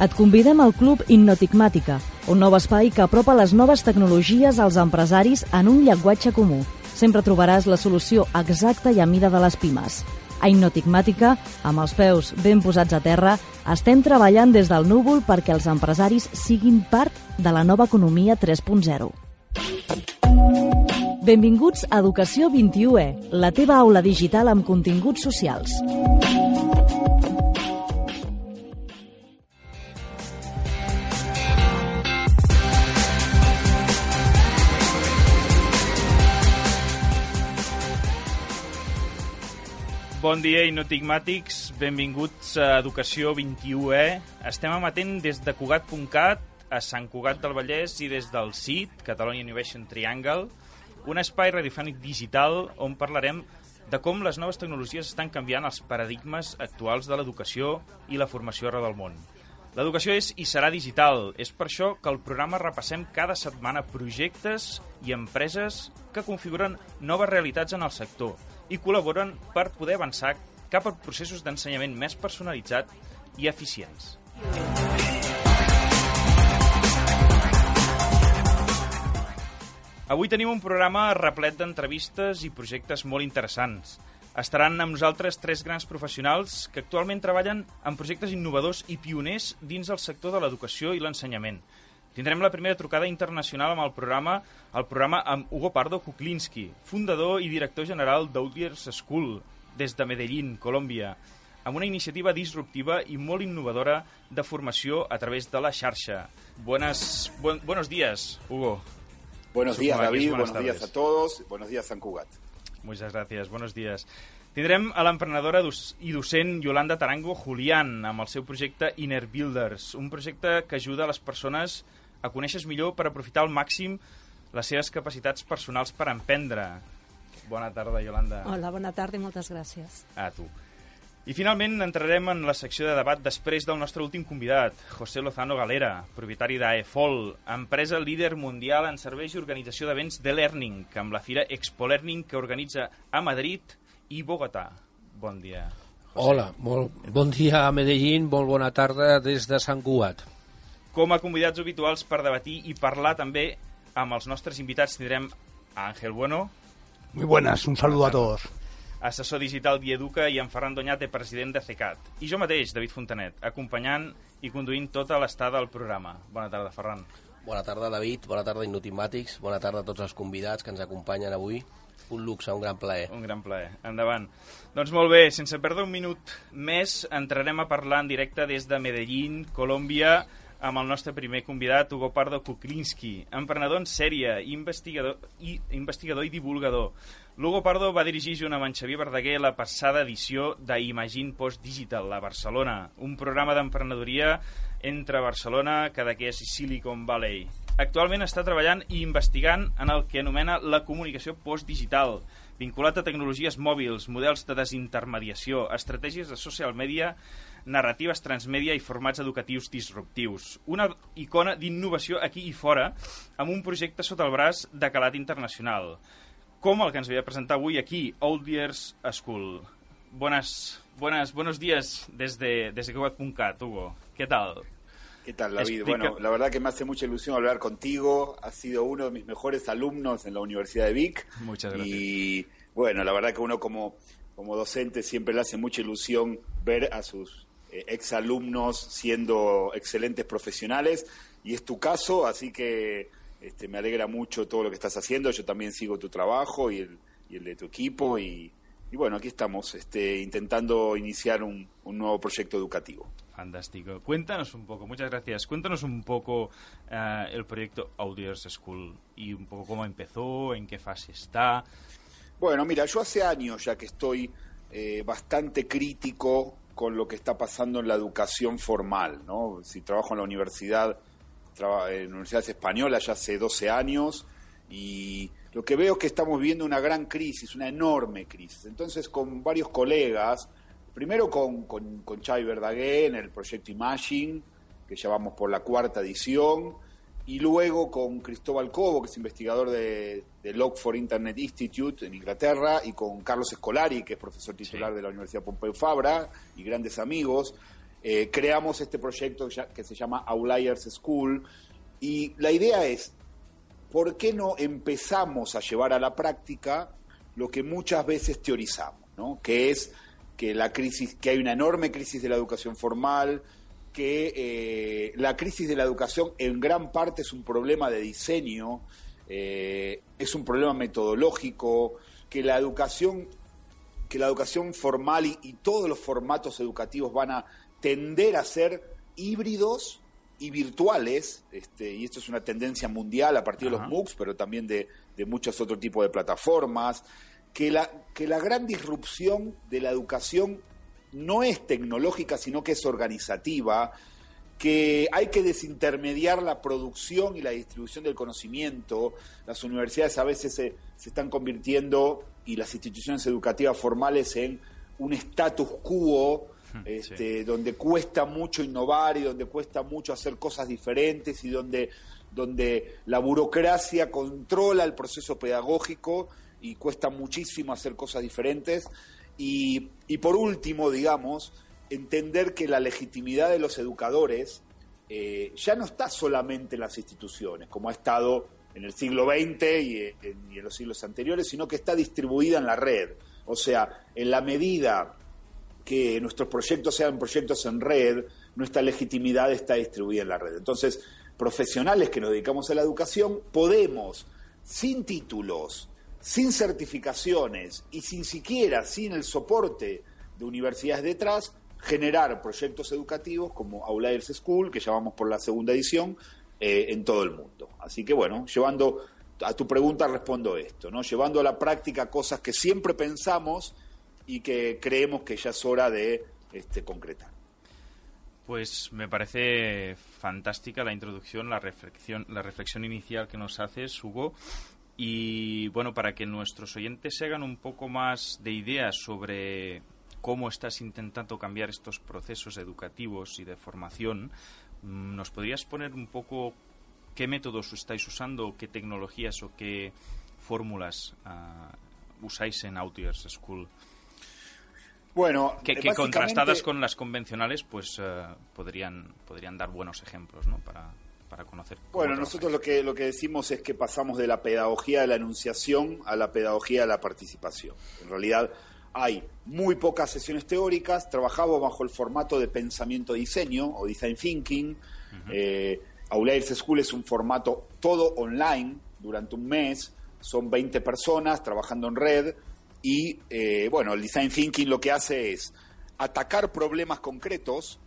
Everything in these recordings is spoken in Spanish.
Et convidem al Club Innotigmàtica, un nou espai que apropa les noves tecnologies als empresaris en un llenguatge comú. Sempre trobaràs la solució exacta i a mida de les pimes. A Innotigmàtica, amb els peus ben posats a terra, estem treballant des del núvol perquè els empresaris siguin part de la nova economia 3.0. Benvinguts a Educació 21E, la teva aula digital amb continguts socials. Bon dia, inotigmàtics. Benvinguts a Educació 21E. Estem emetent des de Cugat.cat a Sant Cugat del Vallès i des del CIT, Catalonia Innovation Triangle, un espai radiofònic digital on parlarem de com les noves tecnologies estan canviant els paradigmes actuals de l'educació i la formació arreu del món. L'educació és i serà digital. És per això que al programa repassem cada setmana projectes i empreses que configuren noves realitats en el sector i col·laboren per poder avançar cap a processos d'ensenyament més personalitzat i eficients. Avui tenim un programa replet d'entrevistes i projectes molt interessants. Estaran amb nosaltres tres grans professionals que actualment treballen en projectes innovadors i pioners dins el sector de l'educació i l'ensenyament. Tindrem la primera trucada internacional amb el programa, el programa amb Hugo Pardo Kuklinski, fundador i director general d'Audiers School, des de Medellín, Colòmbia, amb una iniciativa disruptiva i molt innovadora de formació a través de la xarxa. Buenas, buen, buenos días, Hugo. Buenos días, David. Buenos días a todos. Buenos días, San Cugat. Muchas gracias, buenos días. Tindrem a l'emprenedora i docent Yolanda Tarango Julián amb el seu projecte Inner Builders, un projecte que ajuda a les persones a conèixer millor per aprofitar al màxim les seves capacitats personals per emprendre. Bona tarda, Yolanda. Hola, bona tarda i moltes gràcies. A tu. I finalment entrarem en la secció de debat després del nostre últim convidat, José Lozano Galera, propietari d'AEFOL, empresa líder mundial en serveis i organització d'events de Learning, amb la fira Expo Learning que organitza a Madrid i Bogotà. Bon dia. José. Hola, molt bon dia a Medellín, molt bona tarda des de Sant Cugat. Com a convidats habituals per debatir i parlar també amb els nostres invitats tindrem a Ángel Bueno, Muy buenas, un saludo a todos. assessor digital d'Ieduca, i en Ferran Doñate, president de CECAT. I jo mateix, David Fontanet, acompanyant i conduint tota l'estada del programa. Bona tarda, Ferran. Bona tarda, David. Bona tarda, Innotimàtics. Bona tarda a tots els convidats que ens acompanyen avui. Un luxe, un gran plaer. Un gran plaer. Endavant. Doncs molt bé, sense perdre un minut més, entrarem a parlar en directe des de Medellín, Colòmbia, amb el nostre primer convidat, Hugo Pardo Kuklinski, emprenedor en sèrie, investigador i, investigador i divulgador. L'Hugo Pardo va dirigir junt amb en Xavier Verdaguer la passada edició d'Imagine Post Digital a Barcelona, un programa d'emprenedoria entre Barcelona, Cadaqués i Silicon Valley. Actualment està treballant i investigant en el que anomena la comunicació postdigital, vinculat a tecnologies mòbils, models de desintermediació, estratègies de social media, narratives transmèdia i formats educatius disruptius. Una icona d'innovació aquí i fora, amb un projecte sota el braç de calat internacional, com el que ens ve a presentar avui aquí, Old Years School. Buenas, buenas, buenos días desde, desde Cugat.cat, Hugo. ¿Qué tal? ¿Qué tal, David? Explica- Bueno, la verdad que me hace mucha ilusión hablar contigo. Has sido uno de mis mejores alumnos en la Universidad de Vic. Muchas gracias. Y bueno, la verdad que uno como, como docente siempre le hace mucha ilusión ver a sus eh, exalumnos siendo excelentes profesionales. Y es tu caso, así que este, me alegra mucho todo lo que estás haciendo. Yo también sigo tu trabajo y el, y el de tu equipo. Y, y bueno, aquí estamos este, intentando iniciar un, un nuevo proyecto educativo. Fantástico. Cuéntanos un poco, muchas gracias. Cuéntanos un poco eh, el proyecto Audiers School y un poco cómo empezó, en qué fase está. Bueno, mira, yo hace años ya que estoy eh, bastante crítico con lo que está pasando en la educación formal, ¿no? Si trabajo en la universidad, en universidades españolas ya hace 12 años y lo que veo es que estamos viendo una gran crisis, una enorme crisis. Entonces, con varios colegas, primero con, con, con Verdaguer en el proyecto Imagine, que ya vamos por la cuarta edición, y luego con Cristóbal Cobo, que es investigador de, de Oxford Internet Institute en Inglaterra, y con Carlos Escolari, que es profesor titular Sí. de la Universidad Pompeu Fabra, y grandes amigos. eh, creamos este proyecto que se llama Outliers School y la idea es, ¿por qué no empezamos a llevar a la práctica lo que muchas veces teorizamos, ¿no? que es que la crisis, que hay una enorme crisis de la educación formal, que eh, la crisis de la educación en gran parte es un problema de diseño, eh, es un problema metodológico, que la educación, que la educación formal y, todos los formatos educativos van a tender a ser híbridos y virtuales, este, y esto es una tendencia mundial a partir de los MOOCs, pero también de, de muchos otros tipos de plataformas, que la, que la gran disrupción de la educación no es tecnológica, sino que es organizativa, que hay que desintermediar la producción y la distribución del conocimiento. Las universidades a veces se, están convirtiendo y las instituciones educativas formales en un status quo, este, donde cuesta mucho innovar y donde cuesta mucho hacer cosas diferentes y donde, donde la burocracia controla el proceso pedagógico y cuesta muchísimo hacer cosas diferentes. Y, y por último, digamos, entender que la legitimidad de los educadores eh, ya no está solamente en las instituciones, como ha estado en el siglo XX y en, los siglos anteriores, sino que está distribuida en la red. O sea, en la medida que nuestros proyectos sean proyectos en red, nuestra legitimidad está distribuida en la red. Entonces, profesionales que nos dedicamos a la educación, podemos, sin títulos, sin certificaciones y sin siquiera, sin el soporte de universidades detrás, generar proyectos educativos como Outliers School, que llamamos por la segunda edición, eh, en todo el mundo. Así que bueno, llevando a tu pregunta respondo esto, ¿no? Llevando a la práctica cosas que siempre pensamos y que creemos que ya es hora de este, concretar. Pues me parece fantástica la introducción, la reflexión, la reflexión inicial que nos haces, Hugo. Y bueno, para que nuestros oyentes se hagan un poco más de ideas sobre cómo estás intentando cambiar estos procesos educativos y de formación, mm, ¿nos podrías poner un poco qué métodos estáis usando, qué tecnologías o qué fórmulas uh, usáis en Outliers School? Bueno, que, que contrastadas con las convencionales, pues uh, podrían, podrían dar buenos ejemplos ¿no? para, para conocer. Bueno, nosotros lo que, lo que decimos es que pasamos de la pedagogía de la enunciación a la pedagogía de la participación. En realidad, hay muy pocas sesiones teóricas, trabajamos bajo el formato de pensamiento-diseño o design thinking. Uh School es un formato todo online durante un mes, son 20 personas trabajando en red y eh, bueno, el design thinking lo que hace es atacar problemas concretos,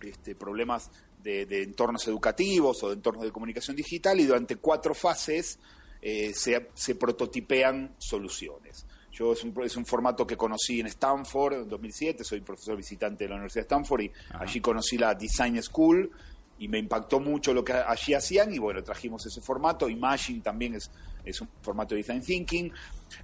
este, problemas de, entornos educativos o de entornos de comunicación digital y durante cuatro fases eh, se, se prototipean soluciones. Yo es un, es un formato que conocí en Stanford en 2007, soy profesor visitante de la Universidad de Stanford y allí conocí la Design School y me impactó mucho lo que allí hacían y bueno, trajimos ese formato. Imagine también es, es un formato de Design Thinking.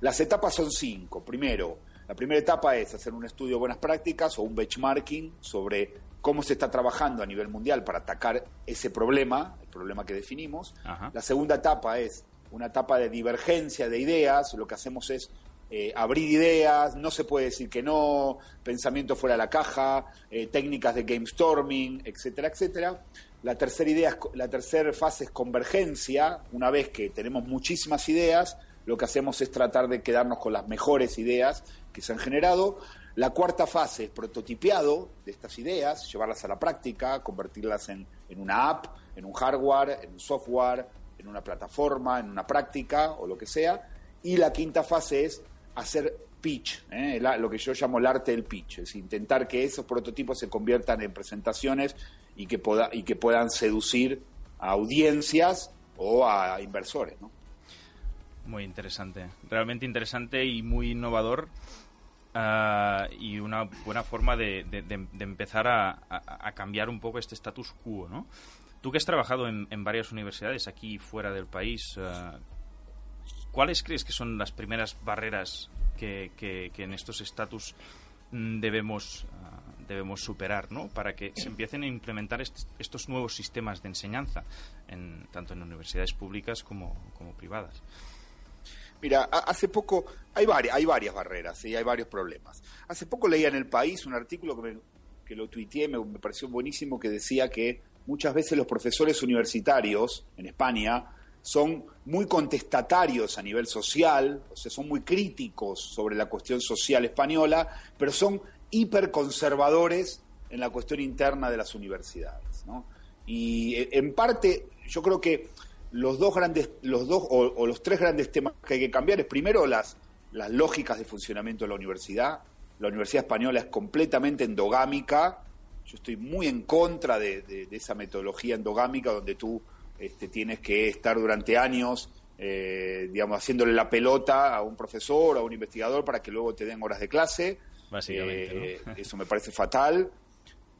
Las etapas son cinco. Primero, la primera etapa es hacer un estudio de buenas prácticas o un benchmarking sobre cómo se está trabajando a nivel mundial para atacar ese problema, el problema que definimos. La segunda etapa es una etapa de divergencia de ideas. Lo que hacemos es eh, abrir ideas, no se puede decir que no, pensamiento fuera de la caja, eh, técnicas de game storming, etcétera, etcétera. La tercera, idea, la tercera fase es convergencia. Una vez que tenemos muchísimas ideas, lo que hacemos es tratar de quedarnos con las mejores ideas que se han generado. La cuarta fase es prototipeado de estas ideas, llevarlas a la práctica, convertirlas en, en una app, en un hardware, en un software, en una plataforma, en una práctica o lo que sea. Y la quinta fase es hacer pitch, ¿eh? lo que yo llamo el arte del pitch, es intentar que esos prototipos se conviertan en presentaciones y que, pueda, y que puedan seducir a audiencias o a inversores. Muy interesante, realmente interesante y muy innovador. Ah, y una buena forma de, empezar a, cambiar un poco este status quo, ¿no? Tú que has trabajado en, varias universidades aquí y fuera del país, ah, ¿Cuáles crees que son las primeras barreras que, en estos estatus mm, debemos, debemos superar ¿no? para que se empiecen a implementar estos nuevos sistemas de enseñanza, en, tanto en universidades públicas como, privadas? Mira, hace poco hay varias, hay varias barreras y hay varios problemas. Hace poco leía en el país un artículo que me, que lo tuiteé, me pareció buenísimo, que decía que muchas veces los profesores universitarios en España son muy contestatarios a nivel social, o sea, son muy críticos sobre la cuestión social española, pero son hiperconservadores en la cuestión interna de las universidades. ¿no? Y eh, en parte, yo creo que los dos grandes, los dos o, los tres grandes temas que hay que cambiar es primero las, las lógicas de funcionamiento de la universidad. La universidad española es completamente endogámica. Yo estoy muy en contra de, esa metodología endogámica donde tú este, tienes que estar durante años, eh, digamos, haciéndole la pelota a un profesor a un investigador para que luego te den horas de clase. Eh. Eso me parece fatal.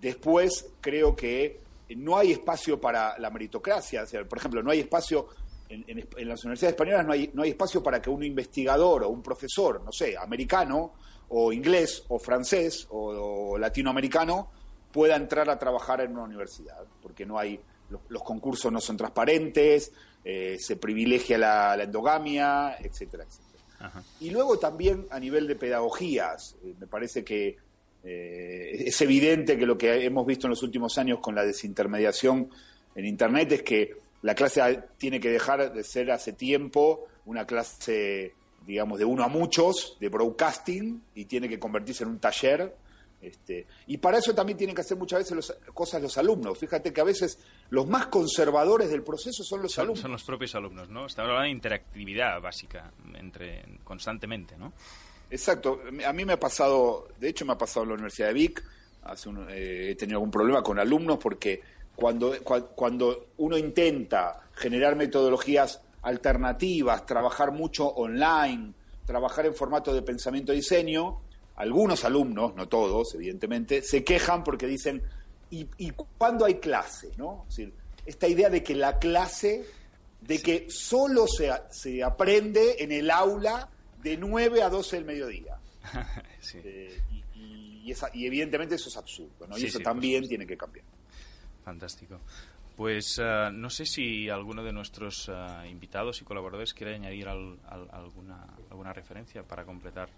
Después, creo que no hay espacio para la meritocracia. O sea, por ejemplo, no hay espacio en, las universidades españolas, no hay, no hay espacio para que un investigador o un profesor, no sé, americano o inglés o francés o, o latinoamericano pueda entrar a trabajar en una universidad, porque no hay los, los concursos no son transparentes, eh, se privilegia la, la, endogamia, etcétera, etcétera. Y luego también a nivel de pedagogías, eh, me parece que eh, es evidente que lo que hemos visto en los últimos años con la desintermediación en Internet es que la clase tiene que dejar de ser hace tiempo una clase, digamos, de uno a muchos, de broadcasting, y tiene que convertirse en un taller este, y para eso también tienen que hacer muchas veces los, cosas los alumnos. Fíjate que a veces los más conservadores del proceso son los son, alumnos. Son los propios alumnos, ¿no? Estamos hablando de interactividad básica entre constantemente, ¿no? Exacto. A mí me ha pasado, de hecho me ha pasado en la Universidad de Vic, hace un, eh, he tenido algún problema con alumnos porque cuando, cuando uno intenta generar metodologías alternativas, trabajar mucho online, trabajar en formato de pensamiento y diseño, algunos alumnos, no todos, evidentemente, se quejan porque dicen, ¿y, y cuándo hay clase? ¿no? Es decir, esta idea de que la clase, de que solo se, se aprende en el aula de 9 a 12 del mediodía. sí. eh, y, y, esa, y, evidentemente eso es absurdo, ¿no? Y sí, eso sí, también tiene que cambiar. Fantástico. Pues uh, no sé si alguno de nuestros uh, invitados y colaboradores quiere añadir al, al, alguna, alguna referencia para completar.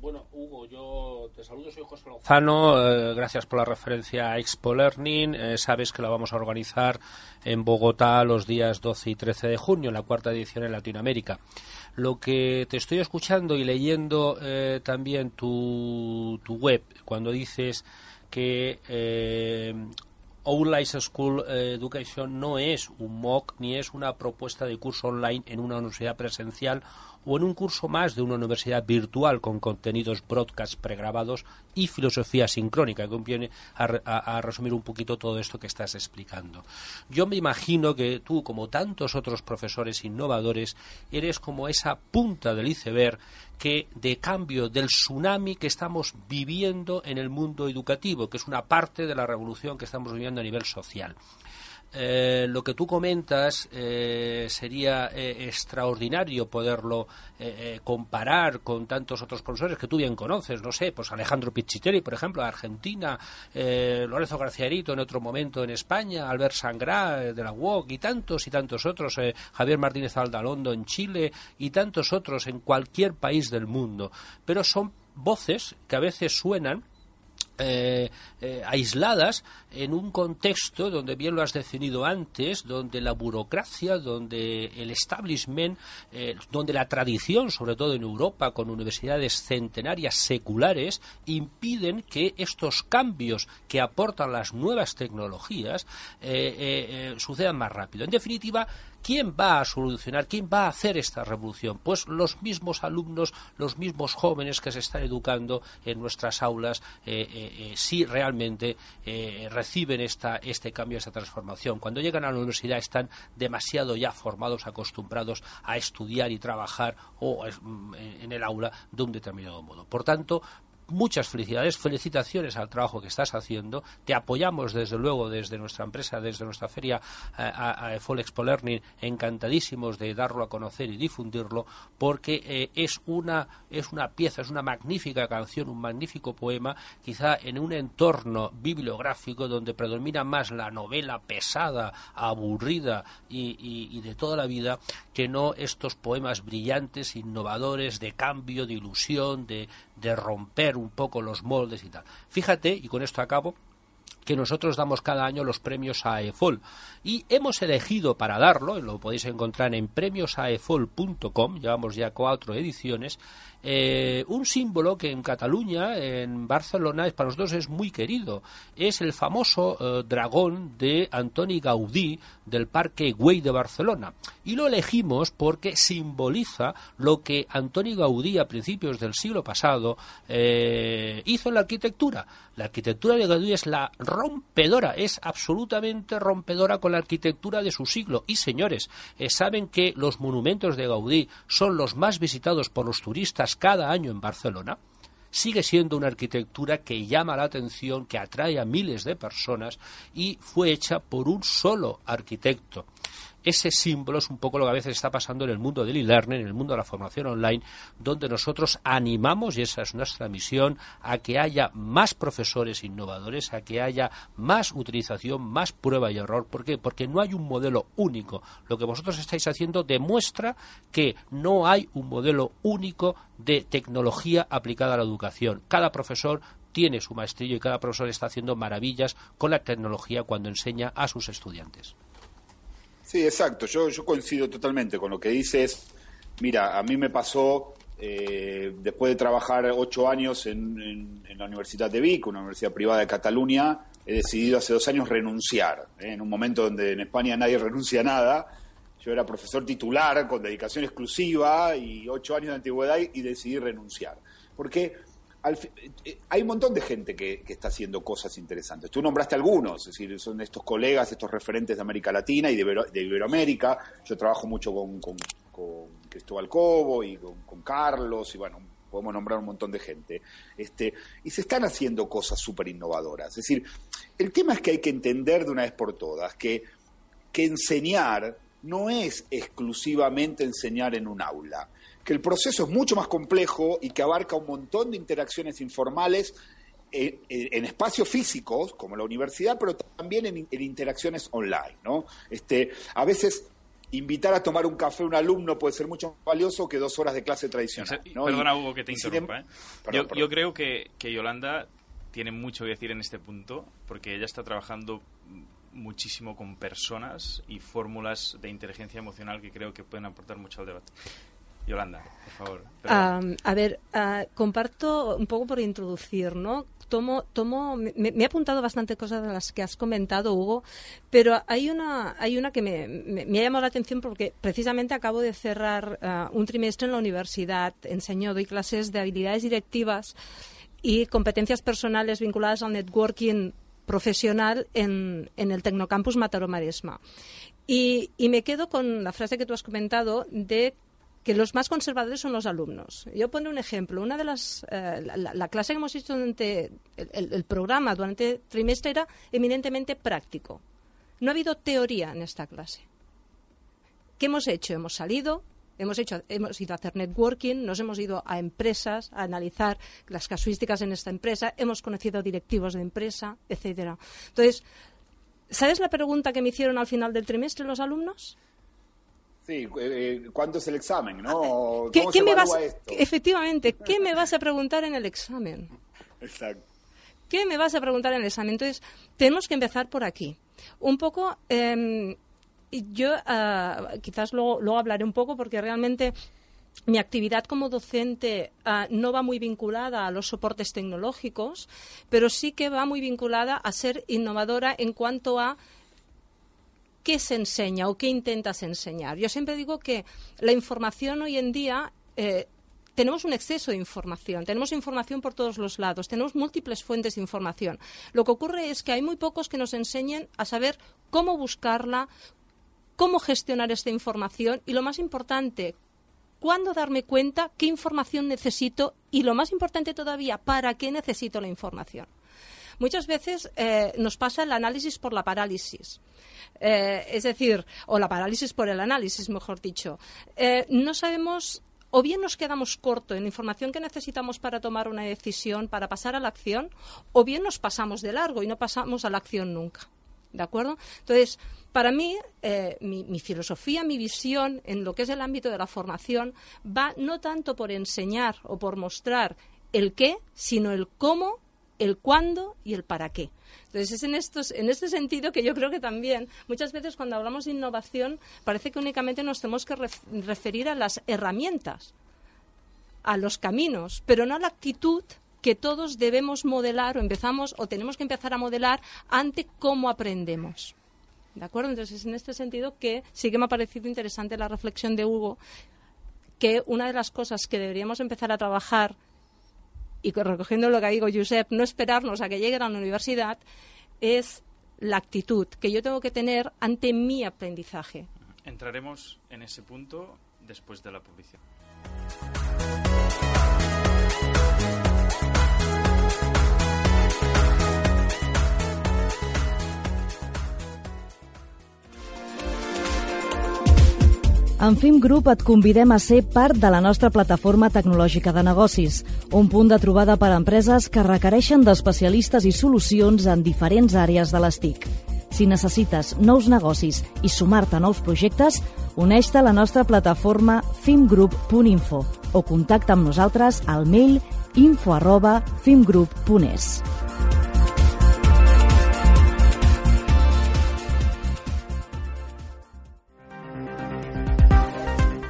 Bueno, Hugo, yo te saludo, soy José Lozano. Eh, gracias por la referencia a Expo Learning. Eh, sabes que la vamos a organizar en Bogotá los días 12 y 13 de junio, la cuarta edición en Latinoamérica. Lo que te estoy escuchando y leyendo eh, también tu, tu, web, cuando dices que Online School Education no es un MOOC ni es una propuesta de curso online en una universidad presencial o en un curso más de una universidad virtual con contenidos broadcast pregrabados y filosofía sincrónica, que viene a, a, a, resumir un poquito todo esto que estás explicando. Yo me imagino que tú, como tantos otros profesores innovadores, eres como esa punta del iceberg que de cambio del tsunami que estamos viviendo en el mundo educativo, que es una parte de la revolución que estamos viviendo a nivel social. Eh, lo que tú comentas eh, sería eh, extraordinario poderlo eh, comparar con tantos otros profesores que tú bien conoces, no sé, pues Alejandro Pichitelli, por ejemplo, de Argentina, Lorenzo Garciarito en otro momento en España, Albert Sangrá de la UOC y tantos y tantos otros, Javier Martínez Aldalondo en Chile y tantos otros en cualquier país del mundo. Pero son voces que a veces suenan eh, eh, aisladas en un contexto donde bien lo has definido antes, donde la burocracia, donde el establishment, eh, donde la tradición, sobre todo en Europa, con universidades centenarias seculares, impiden que estos cambios que aportan las nuevas tecnologías sucedan más rápido. En definitiva, ¿Quién va a solucionar, quién va a hacer esta revolución? Pues los mismos alumnos, los mismos jóvenes que se están educando en nuestras aulas, eh, eh, si realmente reciben esta, este cambio, esta transformación. Cuando llegan a la universidad están demasiado ya formados, acostumbrados a estudiar y trabajar o en el aula de un determinado modo. Por tanto, muchas felicidades, felicitaciones al trabajo que estás haciendo. Te apoyamos desde luego desde nuestra empresa, desde nuestra feria a, a Learning, encantadísimos de darlo a conocer y difundirlo, porque eh, es una es una pieza, es una magnífica canción, un magnífico poema, quizá en un entorno bibliográfico donde predomina más la novela pesada, aburrida y de toda la vida, que no estos poemas brillantes, innovadores, de cambio, de ilusión, de, de romper un poco los moldes y tal. Fíjate, y con esto acabo, que nosotros damos cada año los premios a EFOL. Y hemos elegido para darlo, lo podéis encontrar en premiosaefol.com, llevamos ya cuatro ediciones, eh, un símbolo que en Cataluña, en Barcelona, para nosotros es muy querido. Es el famoso eh, dragón de Antoni Gaudí del Parque Güell de Barcelona. Y lo elegimos porque simboliza lo que Antoni Gaudí a principios del siglo pasado eh, hizo en la arquitectura. La arquitectura de Gaudí es la rompedora, es absolutamente rompedora con la arquitectura de su siglo. Y señores, saben que los monumentos de Gaudí son los más visitados por los turistas cada año en Barcelona, sigue siendo una arquitectura que llama la atención, que atrae a miles de personas y fue hecha por un solo arquitecto ese símbolo es un poco lo que a veces está pasando en el mundo del e-learning, en el mundo de la formación online, donde nosotros animamos, y esa es nuestra misión, a que haya más profesores innovadores, a que haya más utilización, más prueba y error. ¿Por qué? Porque no hay un modelo único. Lo que vosotros estáis haciendo demuestra que no hay un modelo único de tecnología aplicada a la educación. Cada profesor tiene su maestrillo y cada profesor está haciendo maravillas con la tecnología cuando enseña a sus estudiantes. Sí, exacto. Yo, yo coincido totalmente con lo que dices. Mira, a mí me pasó, eh, después de trabajar ocho años en, la Universidad de Vic, una universidad privada de Cataluña, he decidido hace dos años renunciar. ¿eh? En un momento donde en España nadie renuncia a nada. Yo era profesor titular con dedicación exclusiva y ocho años de antigüedad y decidí renunciar. Porque eh, hay un montón de gente que, está haciendo cosas interesantes. Tú nombraste algunos, es decir, son estos colegas, estos referentes de América Latina y de, Iberoamérica. Yo trabajo mucho con, Cristóbal Cobo y con, Carlos, y bueno, podemos nombrar un montón de gente. Este, y se están haciendo cosas súper innovadoras. Es decir, el tema es que hay que entender de una vez por todas que, que enseñar no es exclusivamente enseñar en un aula que el proceso es mucho más complejo y que abarca un montón de interacciones informales en, espacios físicos, como la universidad, pero también en, interacciones online, ¿no? Este, a veces invitar a tomar un café a un alumno puede ser mucho más valioso que dos horas de clase tradicional. Perdona, Hugo, que te interrumpa. ¿eh? yo, creo que, que Yolanda tiene mucho que decir en este punto, porque ella está trabajando muchísimo con personas y fórmulas de inteligencia emocional que creo que pueden aportar mucho al debate. Yolanda, por favor. a ver, ah, comparto un poco por introducir, ¿no? Tomo, tomo, me, he apuntado bastante cosas de las que has comentado, Hugo, pero hay una, hay una que me, me, ha llamado la atención porque precisamente acabo de cerrar ah, un trimestre en la universidad. Enseño, doy clases de habilidades directivas y competencias personales vinculadas al networking profesional en, en el Tecnocampus Mataró Maresma. Y, y, me quedo con la frase que tú has comentado de que los más conservadores son los alumnos. Yo pongo un ejemplo. Una de las eh, la, clase que hemos hecho durante el, programa durante el trimestre era eminentemente práctico. No ha habido teoría en esta clase. ¿Qué hemos hecho? Hemos salido, hemos hecho hemos ido a hacer networking, nos hemos ido a empresas a analizar las casuísticas en esta empresa, hemos conocido directivos de empresa, etcétera. Entonces, ¿sabes la pregunta que me hicieron al final del trimestre los alumnos? Sí, eh, ¿cuánto es el examen? ¿no? Ah, ¿Qué, me vas, Efectivamente, ¿qué me vas a preguntar en el examen? Exacto. ¿Qué me vas a preguntar en el examen? Entonces, tenemos que empezar por aquí. Un poco, em, yo ah, quizás luego, luego hablaré un poco porque realmente mi actividad como docente ah, no va muy vinculada a los soportes tecnológicos, pero sí que va muy vinculada a ser innovadora en cuanto a qué se enseña o qué intentas enseñar. Yo siempre digo que la información hoy en día eh, tenemos un exceso de información, tenemos información por todos los lados, tenemos múltiples fuentes de información. Lo que ocurre es que hay muy pocos que nos enseñen a saber cómo buscarla, cómo gestionar esta información y lo más importante, cuándo darme cuenta qué información necesito y lo más importante todavía, para qué necesito la información. Muchas veces eh, nos pasa el análisis por la parálisis. Eh, es decir, o la parálisis por el análisis, mejor dicho. Eh, no sabemos o bien nos quedamos corto en información que necesitamos para tomar una decisión, para pasar a la acción, o bien nos pasamos de largo y no pasamos a la acción nunca. ¿De acuerdo? Entonces, para mí, mi, mi, filosofía, mi visión en lo que es el ámbito de la formación va no tanto por enseñar o por mostrar el qué, sino el cómo, el cuándo y el para qué. Entonces, es en, estos, en este sentido que yo creo que también, muchas veces cuando hablamos de innovación, parece que únicamente nos tenemos que referir a las herramientas, a los caminos, pero no a la actitud que todos debemos modelar o empezamos o tenemos que empezar a modelar ante cómo aprendemos. ¿De acuerdo? Entonces, es en este sentido que sí que me ha parecido interesante la reflexión de Hugo, que una de las cosas que deberíamos empezar a trabajar, y recogiendo lo que digo Josep, no esperarnos a que lleguen a la universidad, es la actitud que yo tengo que tener ante mi aprendizaje. Entraremos en ese punto después de la publicidad. En FIM Group et convidem a ser part de la nostra plataforma tecnològica de negocis, un punt de trobada per a empreses que requereixen d'especialistes i solucions en diferents àrees de les TIC. Si necessites nous negocis i sumar-te a nous projectes, uneix-te a la nostra plataforma fimgroup.info o contacta amb nosaltres al mail info arroba fimgroup.es.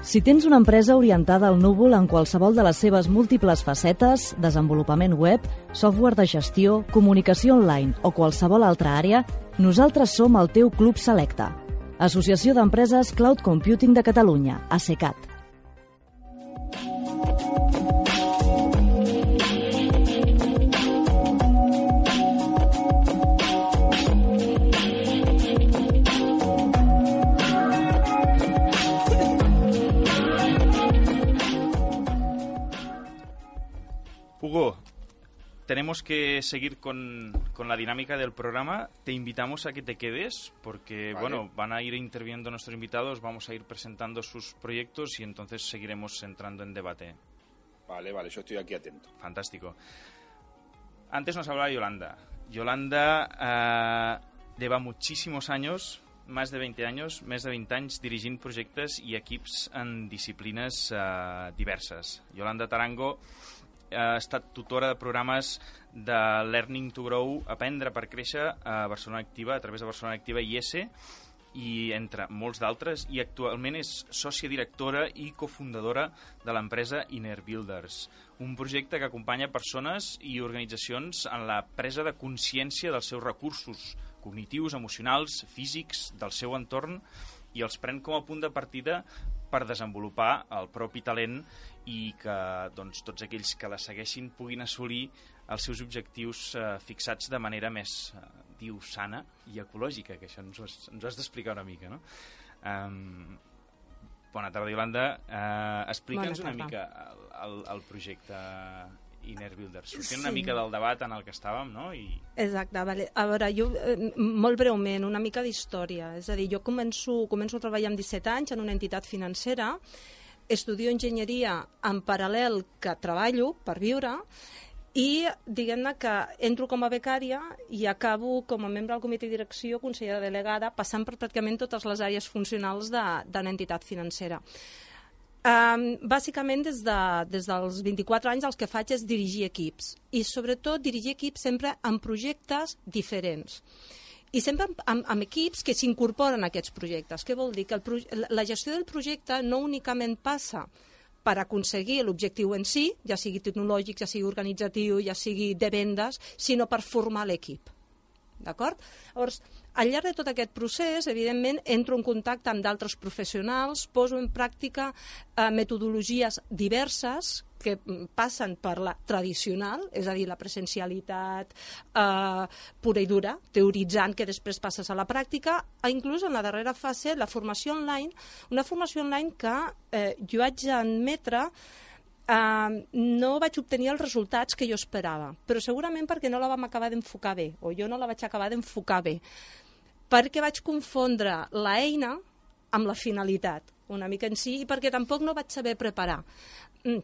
Si tens una empresa orientada al núvol en qualsevol de les seves múltiples facetes, desenvolupament web, software de gestió, comunicació online o qualsevol altra àrea, nosaltres som el teu club selecte. Associació d'Empreses Cloud Computing de Catalunya, ASECAT. Hugo, tenemos que seguir con, la dinámica del programa. Te invitamos a que te quedes porque, bueno, van a ir interviniendo nuestros invitados, vamos a ir presentando sus proyectos y entonces seguiremos entrando en debate. Vale, vale, yo estoy aquí atento. Fantástico. Antes nos hablaba Yolanda. Yolanda eh, lleva muchísimos años, más de 20 años, más de 20 años dirigiendo proyectos y equipos en disciplinas eh, diversas. Yolanda Tarango ha estat tutora de programes de Learning to Grow, Aprendre per Créixer a Barcelona Activa, a través de Barcelona Activa i ESE, i entre molts d'altres, i actualment és sòcia directora i cofundadora de l'empresa Inner Builders, un projecte que acompanya persones i organitzacions en la presa de consciència dels seus recursos cognitius, emocionals, físics, del seu entorn, i els pren com a punt de partida per desenvolupar el propi talent i que doncs, tots aquells que la segueixin puguin assolir els seus objectius eh, fixats de manera més, eh, diu, sana i ecològica, que això ens ho has, ens ho has d'explicar una mica, no? Um, bona tarda, Yolanda. Uh, Explica'ns una mica el, el, el projecte Inner Builders. Sortint sí. una mica del debat en el que estàvem, no? I... Exacte, vale. a veure, jo, eh, molt breument, una mica d'història. És a dir, jo començo, començo a treballar amb 17 anys en una entitat financera estudio enginyeria en paral·lel que treballo per viure i diguem-ne que entro com a becària i acabo com a membre del comitè de direcció, consellera delegada, passant per pràcticament totes les àrees funcionals de, de l'entitat financera. Um, bàsicament, des, de, des dels 24 anys, el que faig és dirigir equips i, sobretot, dirigir equips sempre en projectes diferents i sempre amb, amb equips que s'incorporen a aquests projectes. Què vol dir? Que el, la gestió del projecte no únicament passa per aconseguir l'objectiu en si, ja sigui tecnològic, ja sigui organitzatiu, ja sigui de vendes, sinó per formar l'equip. D'acord? Llavors, al llarg de tot aquest procés, evidentment, entro en contacte amb d'altres professionals, poso en pràctica eh, metodologies diverses que passen per la tradicional, és a dir, la presencialitat eh, pura i dura, teoritzant que després passes a la pràctica, a inclús en la darrera fase, la formació online, una formació online que eh, jo haig d'admetre Uh, no vaig obtenir els resultats que jo esperava, però segurament perquè no la vam acabar d'enfocar bé, o jo no la vaig acabar d'enfocar bé, perquè vaig confondre la eina amb la finalitat, una mica en si, i perquè tampoc no vaig saber preparar. Mm.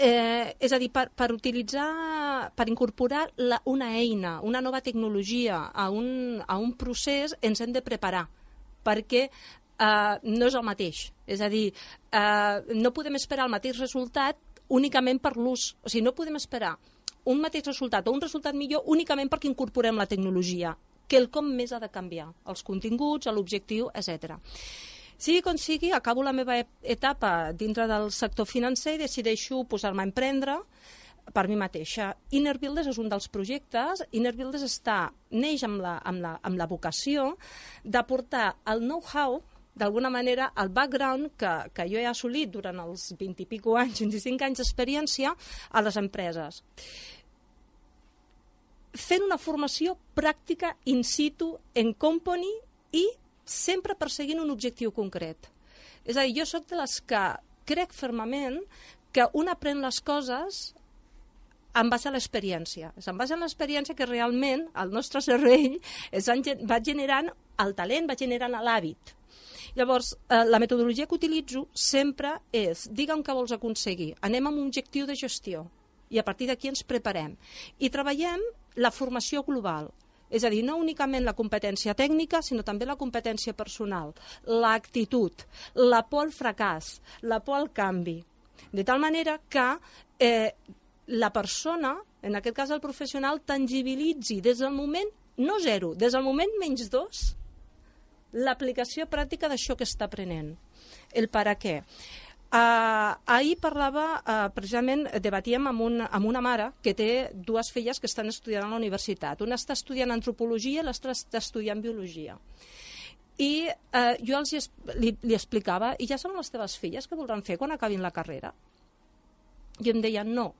Eh, és a dir, per, per utilitzar, per incorporar la, una eina, una nova tecnologia a un, a un procés, ens hem de preparar, perquè eh, no és el mateix. És a dir, eh, no podem esperar el mateix resultat únicament per l'ús. O sigui, no podem esperar un mateix resultat o un resultat millor únicament perquè incorporem la tecnologia, que el com més ha de canviar, els continguts, l'objectiu, etc. Sigui com sigui, acabo la meva etapa dintre del sector financer i decideixo posar-me a emprendre per mi mateixa. Inner Builders és un dels projectes. Inner Builders està, neix amb la, amb la, amb la vocació d'aportar el know-how d'alguna manera, el background que, que jo he assolit durant els 20 i pico anys, 25 anys d'experiència a les empreses. Fent una formació pràctica in situ, en company i sempre perseguint un objectiu concret. És a dir, jo sóc de les que crec fermament que un aprèn les coses en base a l'experiència. És en base a l'experiència que realment el nostre cervell es va generant el talent, va generant l'hàbit. Llavors, eh, la metodologia que utilitzo sempre és, digue'm què vols aconseguir, anem amb un objectiu de gestió i a partir d'aquí ens preparem. I treballem la formació global, és a dir, no únicament la competència tècnica, sinó també la competència personal, l'actitud, la por al fracàs, la por al canvi. De tal manera que eh, la persona, en aquest cas el professional, tangibilitzi des del moment, no zero, des del moment menys dos, l'aplicació pràctica d'això que està aprenent. El per a què. Uh, ahir parlava, uh, precisament, debatíem amb, un, amb una mare que té dues filles que estan estudiant a la universitat. Una està estudiant antropologia i l'altra està estudiant biologia. I uh, jo els li, li explicava, i ja són les teves filles que voldran fer quan acabin la carrera? I em deien, no,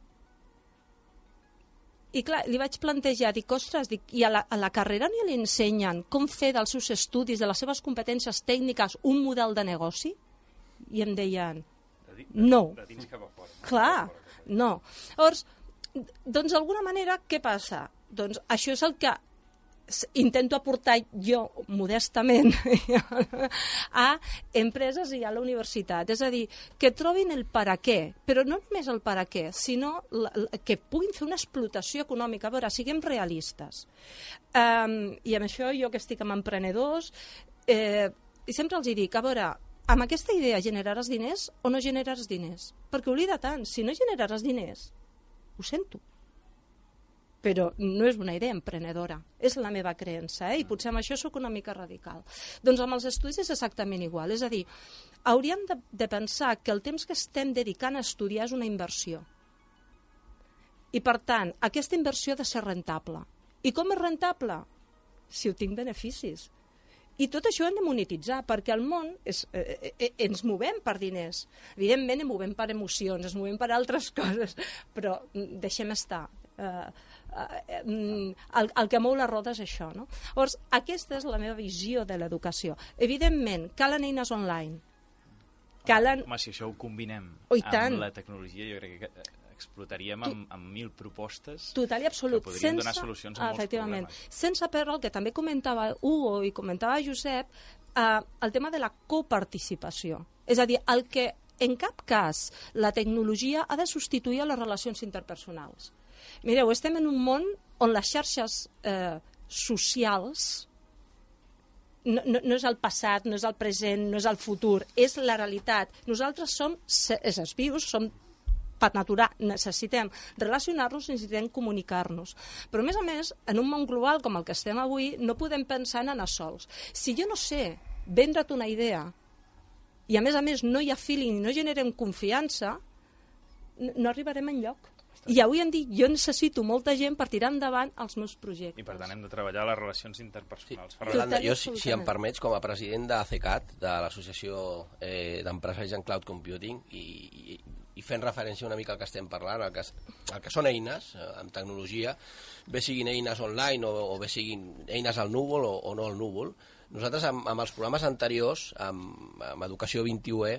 i clar, li vaig plantejar, dic, ostres, dic, i a la, a la carrera ni li ensenyen com fer dels seus estudis, de les seves competències tècniques, un model de negoci? I em deien, no. De dins cap a fora. Clar, no. Llavors, doncs d'alguna manera, què passa? Doncs això és el que intento aportar jo modestament a empreses i a la universitat. És a dir, que trobin el per a què, però no només el per a què, sinó que puguin fer una explotació econòmica. A veure, siguem realistes. Um, I amb això jo que estic amb emprenedors, eh, sempre els dic, a veure, amb aquesta idea generaràs diners o no generaràs diners? Perquè oblida tant, si no generaràs diners, ho sento però no és una idea emprenedora, és la meva creença, eh? i potser amb això sóc una mica radical. Doncs amb els estudis és exactament igual, és a dir, hauríem de, de pensar que el temps que estem dedicant a estudiar és una inversió. I per tant, aquesta inversió ha de ser rentable. I com és rentable? Si ho tinc beneficis. I tot això hem de monetitzar, perquè el món és, eh, eh, eh ens movem per diners. Evidentment, ens movem per emocions, ens movem per altres coses, però mm, deixem estar. Eh, eh, mm, el, el que mou la roda és això. No? Llavors, aquesta és la meva visió de l'educació. Evidentment, calen eines online. Calen... Home, si això ho combinem oh, amb la tecnologia, jo crec que explotaríem amb, amb mil propostes Total i absolut. que podrien sense, donar solucions a molts efectivament, problemes. Sense perdre el que també comentava Hugo i comentava Josep, eh, el tema de la coparticipació. És a dir, el que en cap cas la tecnologia ha de substituir les relacions interpersonals. Mireu, estem en un món on les xarxes eh, socials no, no, no és el passat, no és el present, no és el futur, és la realitat. Nosaltres som éssers vius, som per natural, necessitem relacionar-nos, necessitem comunicar-nos. Però, a més a més, en un món global com el que estem avui, no podem pensar en anar sols. Si jo no sé vendre't una idea i, a més a més, no hi ha feeling i no generem confiança, no arribarem en lloc. I avui en dia jo necessito molta gent per tirar endavant els meus projectes. I per tant hem de treballar les relacions interpersonals. Sí. Yolanda, jo, si, si em permets, com a president de CECAT, de l'Associació eh, d'Empresaris en Cloud Computing, i, i, i fent referència una mica al que estem parlant, el que, el que són eines, eh, amb tecnologia, bé siguin eines online o, o bé siguin eines al núvol o, o no al núvol, nosaltres amb, amb els programes anteriors, amb, amb Educació 21E,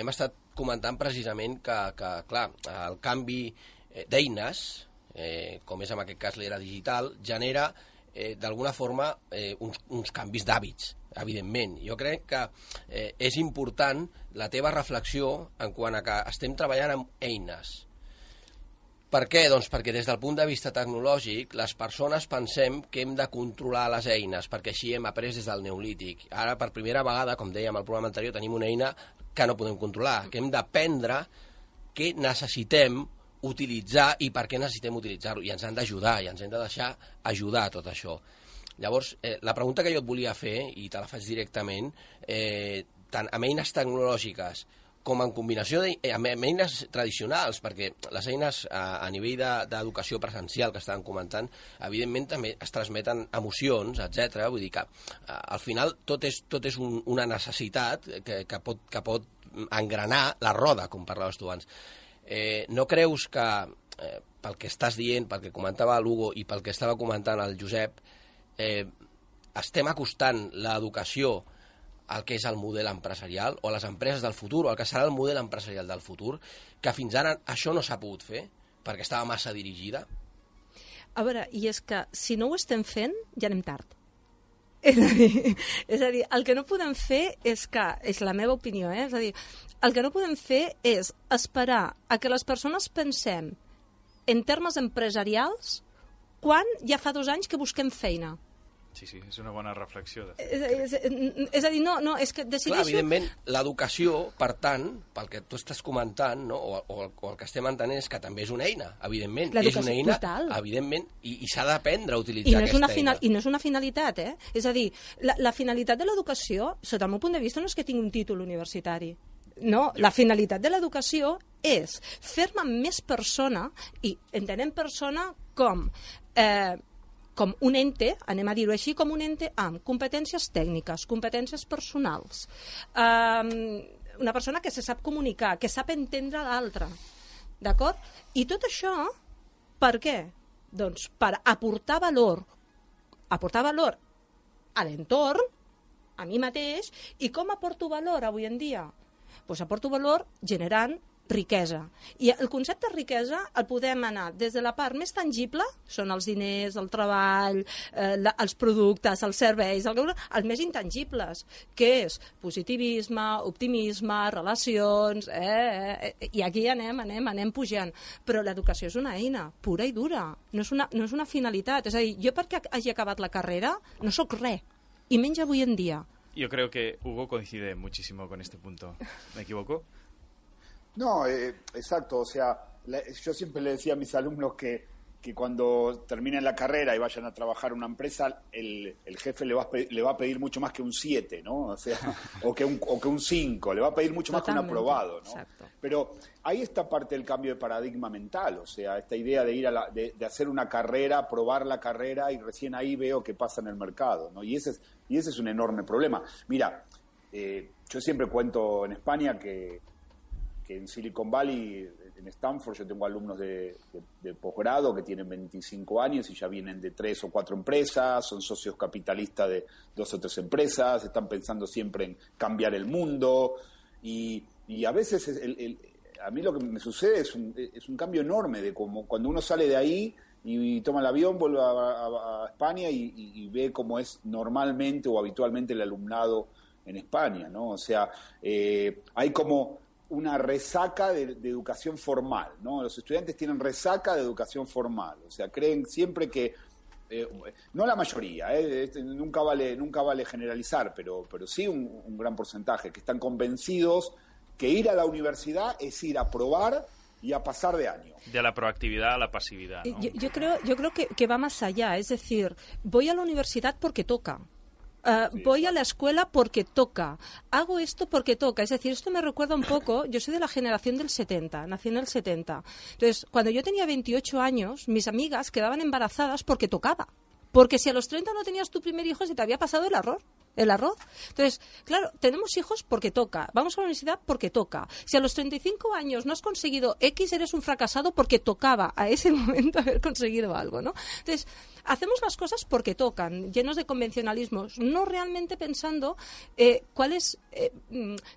hem estat comentant precisament que, que clar, el canvi eh, d'eines, eh, com és en aquest cas l'era digital, genera eh, d'alguna forma eh, uns, uns canvis d'hàbits, evidentment. Jo crec que eh, és important la teva reflexió en quant a que estem treballant amb eines. Per què? Doncs perquè des del punt de vista tecnològic les persones pensem que hem de controlar les eines, perquè així hem après des del neolític. Ara, per primera vegada, com dèiem al programa anterior, tenim una eina que no podem controlar, que hem d'aprendre què necessitem utilitzar i per què necessitem utilitzar-ho. I ens han d'ajudar, i ens hem de deixar ajudar a tot això. Llavors, eh, la pregunta que jo et volia fer, i te la faig directament, eh, tant amb eines tecnològiques com en combinació de, eh, amb eines tradicionals, perquè les eines a, a nivell d'educació de, presencial que estaven comentant, evidentment també es transmeten emocions, etc. Vull dir que eh, al final tot és, tot és un, una necessitat que, que, pot, que pot engranar la roda, com parlaves tu abans. Eh, no creus que, eh, pel que estàs dient, pel que comentava l'Hugo i pel que estava comentant el Josep, eh, estem acostant l'educació el que és el model empresarial o les empreses del futur o el que serà el model empresarial del futur, que fins ara això no s'ha pogut fer perquè estava massa dirigida? A veure, i és que si no ho estem fent, ja anem tard. És a dir, és a dir el que no podem fer és que, és la meva opinió, eh? és a dir, el que no podem fer és esperar a que les persones pensem en termes empresarials quan ja fa dos anys que busquem feina. Sí, sí, és una bona reflexió. De fet. És, és, és a dir, no, no, és que decideixo... Clar, evidentment, l'educació, per tant, pel que tu estàs comentant, no, o, o, el, o el que estem entenent és que també és una eina, evidentment. És una eina, total. evidentment, i, i s'ha d'aprendre a utilitzar I no és aquesta una final, eina. I no és una finalitat, eh? És a dir, la, la finalitat de l'educació, sota el meu punt de vista, no és que tingui un títol universitari. No, la finalitat de l'educació és fer-me més persona, i entenem persona com... Eh, com un ente, anem a dir-ho així, com un ente amb competències tècniques, competències personals, um, una persona que se sap comunicar, que sap entendre l'altre, d'acord? I tot això, per què? Doncs per aportar valor, aportar valor a l'entorn, a mi mateix, i com aporto valor avui en dia? Doncs aporto valor generant riquesa. I el concepte de riquesa el podem anar des de la part més tangible, són els diners, el treball, eh, la, els productes, els serveis, el, els més intangibles, que és positivisme, optimisme, relacions, eh, eh, i aquí anem, anem, anem pujant. Però l'educació és una eina pura i dura, no és una, no és una finalitat. És a dir, jo perquè hagi acabat la carrera no sóc res, i menys avui en dia. Yo creo que Hugo coincide muchísimo con este punto. ¿Me equivoco? No, eh, exacto. O sea, la, yo siempre le decía a mis alumnos que, que cuando terminen la carrera y vayan a trabajar en una empresa, el, el jefe le va, a pedir, le va a pedir mucho más que un 7, ¿no? O sea, o que un, o que un 5, le va a pedir mucho Totalmente. más que un aprobado, ¿no? Exacto. Pero ahí está parte del cambio de paradigma mental, o sea, esta idea de ir a la, de, de, hacer una carrera, probar la carrera y recién ahí veo qué pasa en el mercado, ¿no? Y ese es, y ese es un enorme problema. Mira, eh, yo siempre cuento en España que que en Silicon Valley, en Stanford, yo tengo alumnos de, posgrado que tienen 25 años y ya vienen de tres o cuatro empresas, son socios capitalistas de dos o tres empresas, están pensando siempre en cambiar el mundo y, a veces a mí lo que me sucede es un, es un cambio enorme de como cuando uno sale de ahí y, toma el avión, vuelve a, España y, y, ve cómo es normalmente o habitualmente el alumnado en España, ¿no? O sea, eh, hay como una resaca de, de, educación formal, ¿no? Los estudiantes tienen resaca de educación formal, o sea, creen siempre que eh, no la mayoría, eh, este, nunca vale nunca vale generalizar, pero pero sí un, un, gran porcentaje que están convencidos que ir a la universidad es ir a probar y a pasar de año. De la proactividad a la pasividad. ¿no? Yo, yo, creo yo creo que, que va más allá, es decir, voy a la universidad porque toca. Uh, sí, voy a la escuela porque toca, hago esto porque toca. Es decir, esto me recuerda un poco, yo soy de la generación del 70, nací en el 70. Entonces, cuando yo tenía 28 años, mis amigas quedaban embarazadas porque tocaba. Porque si a los 30 no tenías tu primer hijo, se te había pasado el arroz el arroz. Entonces, claro, tenemos hijos porque toca, vamos a la universidad porque toca. Si a los 35 años no has conseguido X, eres un fracasado porque tocaba a ese momento haber conseguido algo, ¿no? Entonces, hacemos las cosas porque tocan, llenos de convencionalismos, no realmente pensando eh, cuáles, eh,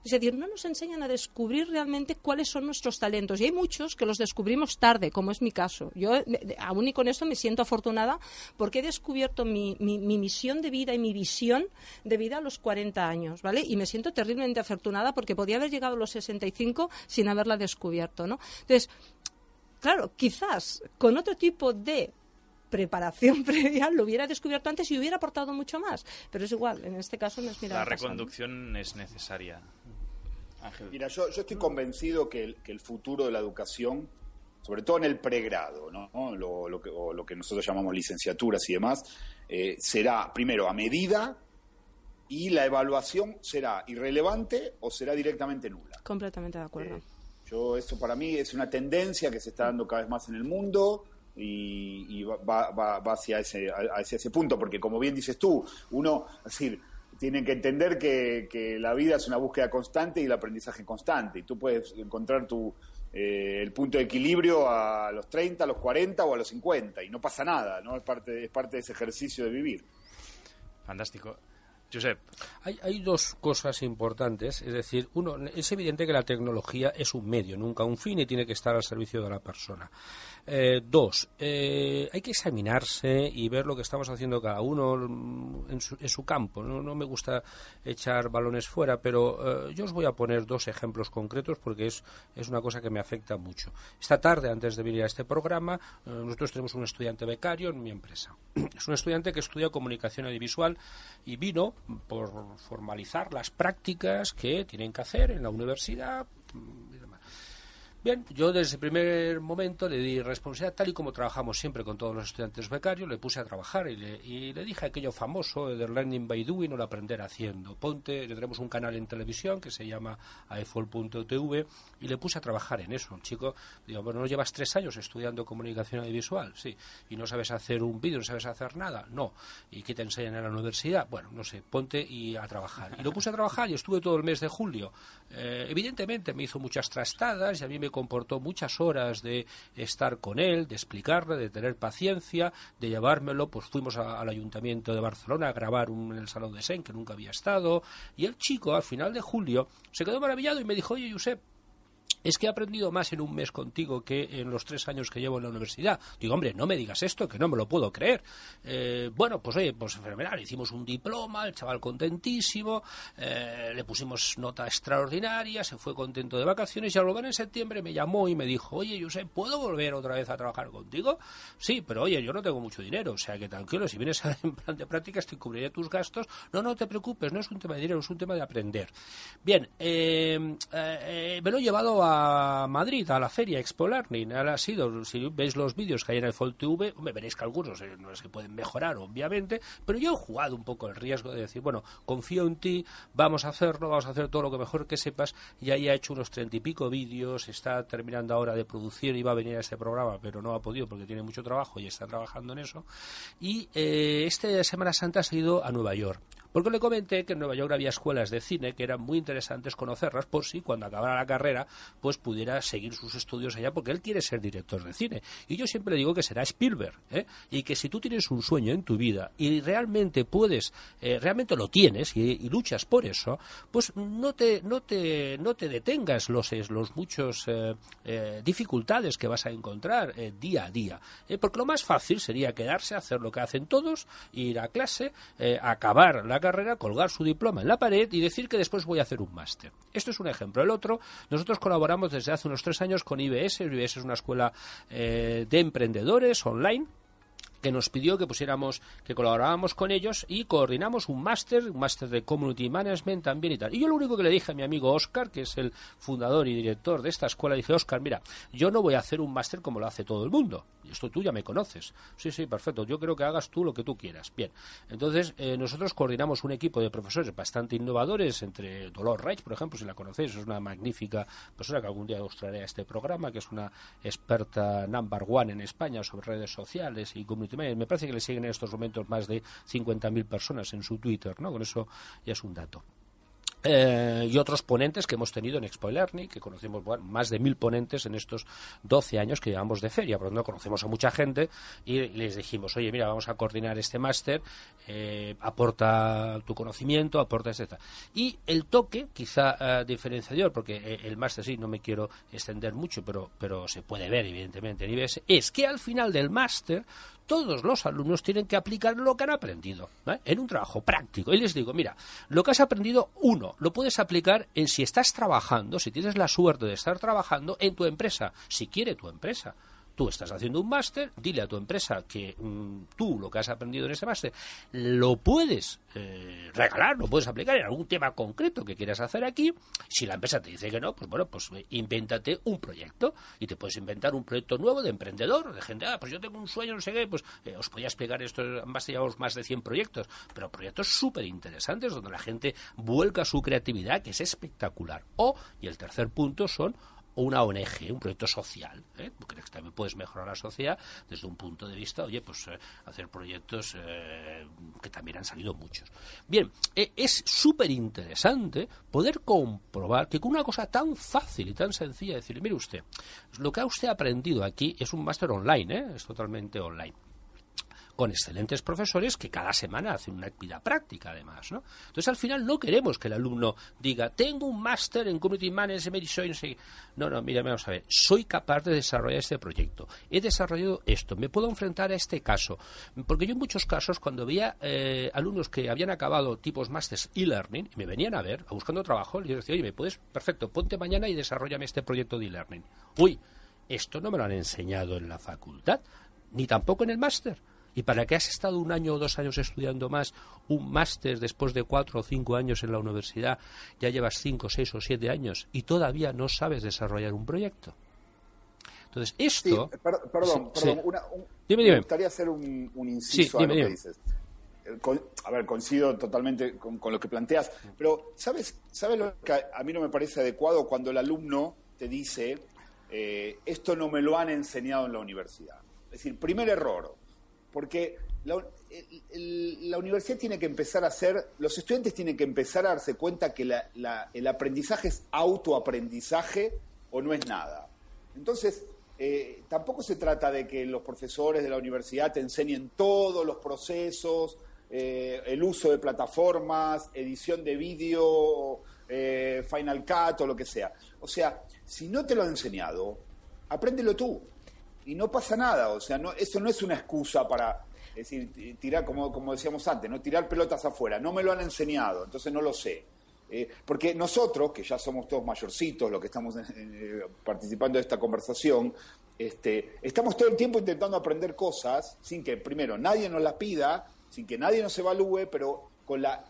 es decir, no nos enseñan a descubrir realmente cuáles son nuestros talentos. Y hay muchos que los descubrimos tarde, como es mi caso. Yo, aún y con esto, me siento afortunada porque he descubierto mi, mi misión de vida y mi visión de vida a los 40 años, ¿vale? Y me siento terriblemente afortunada porque podía haber llegado a los 65 sin haberla descubierto, ¿no? Entonces, claro, quizás con otro tipo de preparación previa lo hubiera descubierto antes y hubiera aportado mucho más, pero es igual, en este caso no es mirar La reconducción es necesaria. Mira, yo, yo estoy convencido que el, que el futuro de la educación sobre todo en el pregrado, ¿no? Lo, lo, que, o lo que nosotros llamamos licenciaturas y demás, eh, será primero a medida y la evaluación será irrelevante o será directamente nula. Completamente de acuerdo. Eh, yo eso para mí es una tendencia que se está dando cada vez más en el mundo y, va, va, va, hacia ese, hacia ese punto, porque como bien dices tú, uno, es decir, tienen que entender que, que, la vida es una búsqueda constante y el aprendizaje constante. Y tú puedes encontrar tu, eh, el punto de equilibrio a los 30, a los 40 o a los 50 y no pasa nada, ¿no? Es parte, es parte de ese ejercicio de vivir. Fantástico. Hay, hay, dos cosas importantes. Es decir, uno, es evidente que la tecnología es un medio, nunca un fin y tiene que estar al servicio de la persona. Eh, dos, eh, hay que examinarse y ver lo que estamos haciendo cada uno en su, campo. ¿no? me gusta echar balones fuera, pero eh, yo os voy a poner dos ejemplos concretos porque es, es una cosa que me afecta mucho. Esta tarde, antes de venir a este programa, nosotros tenemos un estudiante becario en mi empresa. Es un estudiante que estudia comunicación audiovisual y vino por formalizar las prácticas que tienen que hacer en la universidad Bien, yo desde el primer momento le di responsabilidad, tal y como trabajamos siempre con todos los estudiantes becarios, le puse a trabajar y le, y le dije aquello famoso de learning by doing o aprender haciendo. Ponte, le tenemos un canal en televisión que se llama aefol.tv y le puse a trabajar en eso. Un chico, digo, bueno, ¿no llevas tres años estudiando comunicación audiovisual? Sí. ¿Y no sabes hacer un vídeo, no sabes hacer nada? No. ¿Y qué te enseñan en la universidad? Bueno, no sé, ponte y a trabajar. Y lo puse a trabajar y estuve todo el mes de julio. Eh, evidentemente me hizo muchas trastadas y a mí me comportó muchas horas de estar con él, de explicarle, de tener paciencia, de llevármelo. Pues fuimos al Ayuntamiento de Barcelona a grabar un, en el Salón de Sen, que nunca había estado. Y el chico, al final de julio, se quedó maravillado y me dijo, oye, Josep, es que he aprendido más en un mes contigo que en los tres años que llevo en la universidad. Digo, hombre, no me digas esto, que no me lo puedo creer. Eh, bueno, pues oye, pues fenomenal, hicimos un diploma, el chaval contentísimo, eh, le pusimos nota extraordinaria, se fue contento de vacaciones y al volver en septiembre me llamó y me dijo, oye, José, ¿puedo volver otra vez a trabajar contigo? Sí, pero oye, yo no tengo mucho dinero, o sea que tranquilo, si vienes en plan de prácticas te cubriré tus gastos. No, no te preocupes, no es un tema de dinero, es un tema de aprender. Bien, eh, me lo he llevado a Madrid, a la feria Expo Learning. ha sido, si veis los vídeos que hay en el Fold TV, me veréis que algunos eh, no es que pueden mejorar, obviamente, pero yo he jugado un poco el riesgo de decir, bueno, confío en ti, vamos a hacerlo, vamos a hacer todo lo que mejor que sepas. Y ahí ha hecho unos treinta y pico vídeos, está terminando ahora de producir, iba a venir a este programa, pero no ha podido porque tiene mucho trabajo y está trabajando en eso. Y eh, esta Semana Santa ha ido a Nueva York. Porque le comenté que en Nueva York había escuelas de cine que eran muy interesantes conocerlas por si cuando acabara la carrera pues pudiera seguir sus estudios allá porque él quiere ser director de cine. Y yo siempre le digo que será Spielberg. ¿eh? Y que si tú tienes un sueño en tu vida y realmente puedes, eh, realmente lo tienes y, luchas por eso, pues no te, no te, no te detengas los, los muchos eh, dificultades que vas a encontrar día a día. porque lo más fácil sería quedarse, hacer lo que hacen todos, ir a clase, acabar la carrera, colgar su diploma en la pared y decir que después voy a hacer un máster. Esto es un ejemplo. El otro, nosotros colaboramos desde hace unos tres años con IBS. IBS es una escuela eh, de emprendedores online que nos pidió que pusiéramos, que colaborábamos con ellos y coordinamos un máster, un máster de Community Management también y tal. Y yo lo único que le dije a mi amigo Oscar, que es el fundador y director de esta escuela, dije, Oscar, mira, yo no voy a hacer un máster como lo hace todo el mundo. Esto tú ya me conoces. Sí, sí, perfecto. Yo creo que hagas tú lo que tú quieras. Bien. Entonces, eh, nosotros coordinamos un equipo de profesores bastante innovadores, entre Dolor Reich, por ejemplo, si la conocéis, es una magnífica persona que algún día os a este programa, que es una experta number one en España sobre redes sociales y community me parece que le siguen en estos momentos más de 50.000 personas en su Twitter, ¿no? Con eso ya es un dato. Eh, y otros ponentes que hemos tenido en Expo que conocemos más de mil ponentes en estos 12 años que llevamos de feria, por lo tanto conocemos a mucha gente y les dijimos, oye, mira, vamos a coordinar este máster, eh, aporta tu conocimiento, aporta etc. Y el toque, quizá eh, diferenciador, porque el máster sí, no me quiero extender mucho, pero, pero se puede ver evidentemente en IBS, es que al final del máster todos los alumnos tienen que aplicar lo que han aprendido en un trabajo práctico. Y les digo, mira, lo que has aprendido, uno, lo puedes aplicar en si estás trabajando, si tienes la suerte de estar trabajando en tu empresa, si quiere tu empresa Tú estás haciendo un máster, dile a tu empresa que mm, tú lo que has aprendido en ese máster lo puedes eh, regalar, lo puedes aplicar en algún tema concreto que quieras hacer aquí. Si la empresa te dice que no, pues bueno, pues eh, invéntate un proyecto y te puedes inventar un proyecto nuevo de emprendedor, de gente, ah, pues yo tengo un sueño, no sé qué, pues eh, os podía explicar esto, más llevamos más de 100 proyectos, pero proyectos súper interesantes donde la gente vuelca su creatividad, que es espectacular. O, y el tercer punto son una ONG, un proyecto social, ¿eh? porque también puedes mejorar la sociedad desde un punto de vista, oye, pues eh, hacer proyectos eh, que también han salido muchos. Bien, es súper interesante poder comprobar que con una cosa tan fácil y tan sencilla, decirle, mire usted, lo que ha usted aprendido aquí es un máster online, es totalmente online con excelentes profesores que cada semana hacen una actividad práctica además, ¿no? Entonces al final no queremos que el alumno diga, tengo un máster en Community Management y soy... No, no, mira, vamos a ver, soy capaz de desarrollar este proyecto, he desarrollado esto, me puedo enfrentar a este caso, porque yo en muchos casos cuando veía eh, alumnos que habían acabado tipos másters e-learning y me venían a ver, buscando trabajo, les decía, oye, me puedes, perfecto, ponte mañana y desarrollame este proyecto de e-learning. Uy, esto no me lo han enseñado en la facultad, ni tampoco en el máster. ¿Y para qué has estado un año o dos años estudiando más un máster después de cuatro o cinco años en la universidad? Ya llevas cinco, seis o siete años y todavía no sabes desarrollar un proyecto. Entonces, esto... perdón, perdón. Me gustaría hacer un, inciso a lo que dices. a ver, coincido totalmente con, lo que planteas, pero ¿sabes, ¿sabes lo que a, mí no me parece adecuado cuando el alumno te dice, eh, esto no me lo han enseñado en la universidad? Es decir, primer error, porque la, universidad tiene que empezar a hacer, los estudiantes tienen que empezar a darse cuenta que el aprendizaje es autoaprendizaje o no es nada. Entonces, eh, tampoco se trata de que los profesores de la universidad te enseñen todos los procesos, eh, el uso de plataformas, edición de vídeo, eh, Final Cut o lo que sea. O sea, si no te lo han enseñado, apréndelo tú y no pasa nada, o sea, eso no es una excusa para, decir, tirar, como, como decíamos antes, no tirar pelotas afuera, no me lo han enseñado, entonces no lo sé. Eh, porque nosotros, que ya somos todos mayorcitos, los que estamos eh, participando de esta conversación, este, estamos todo el tiempo intentando aprender cosas sin que, primero, nadie nos las pida, sin que nadie nos evalúe, pero con la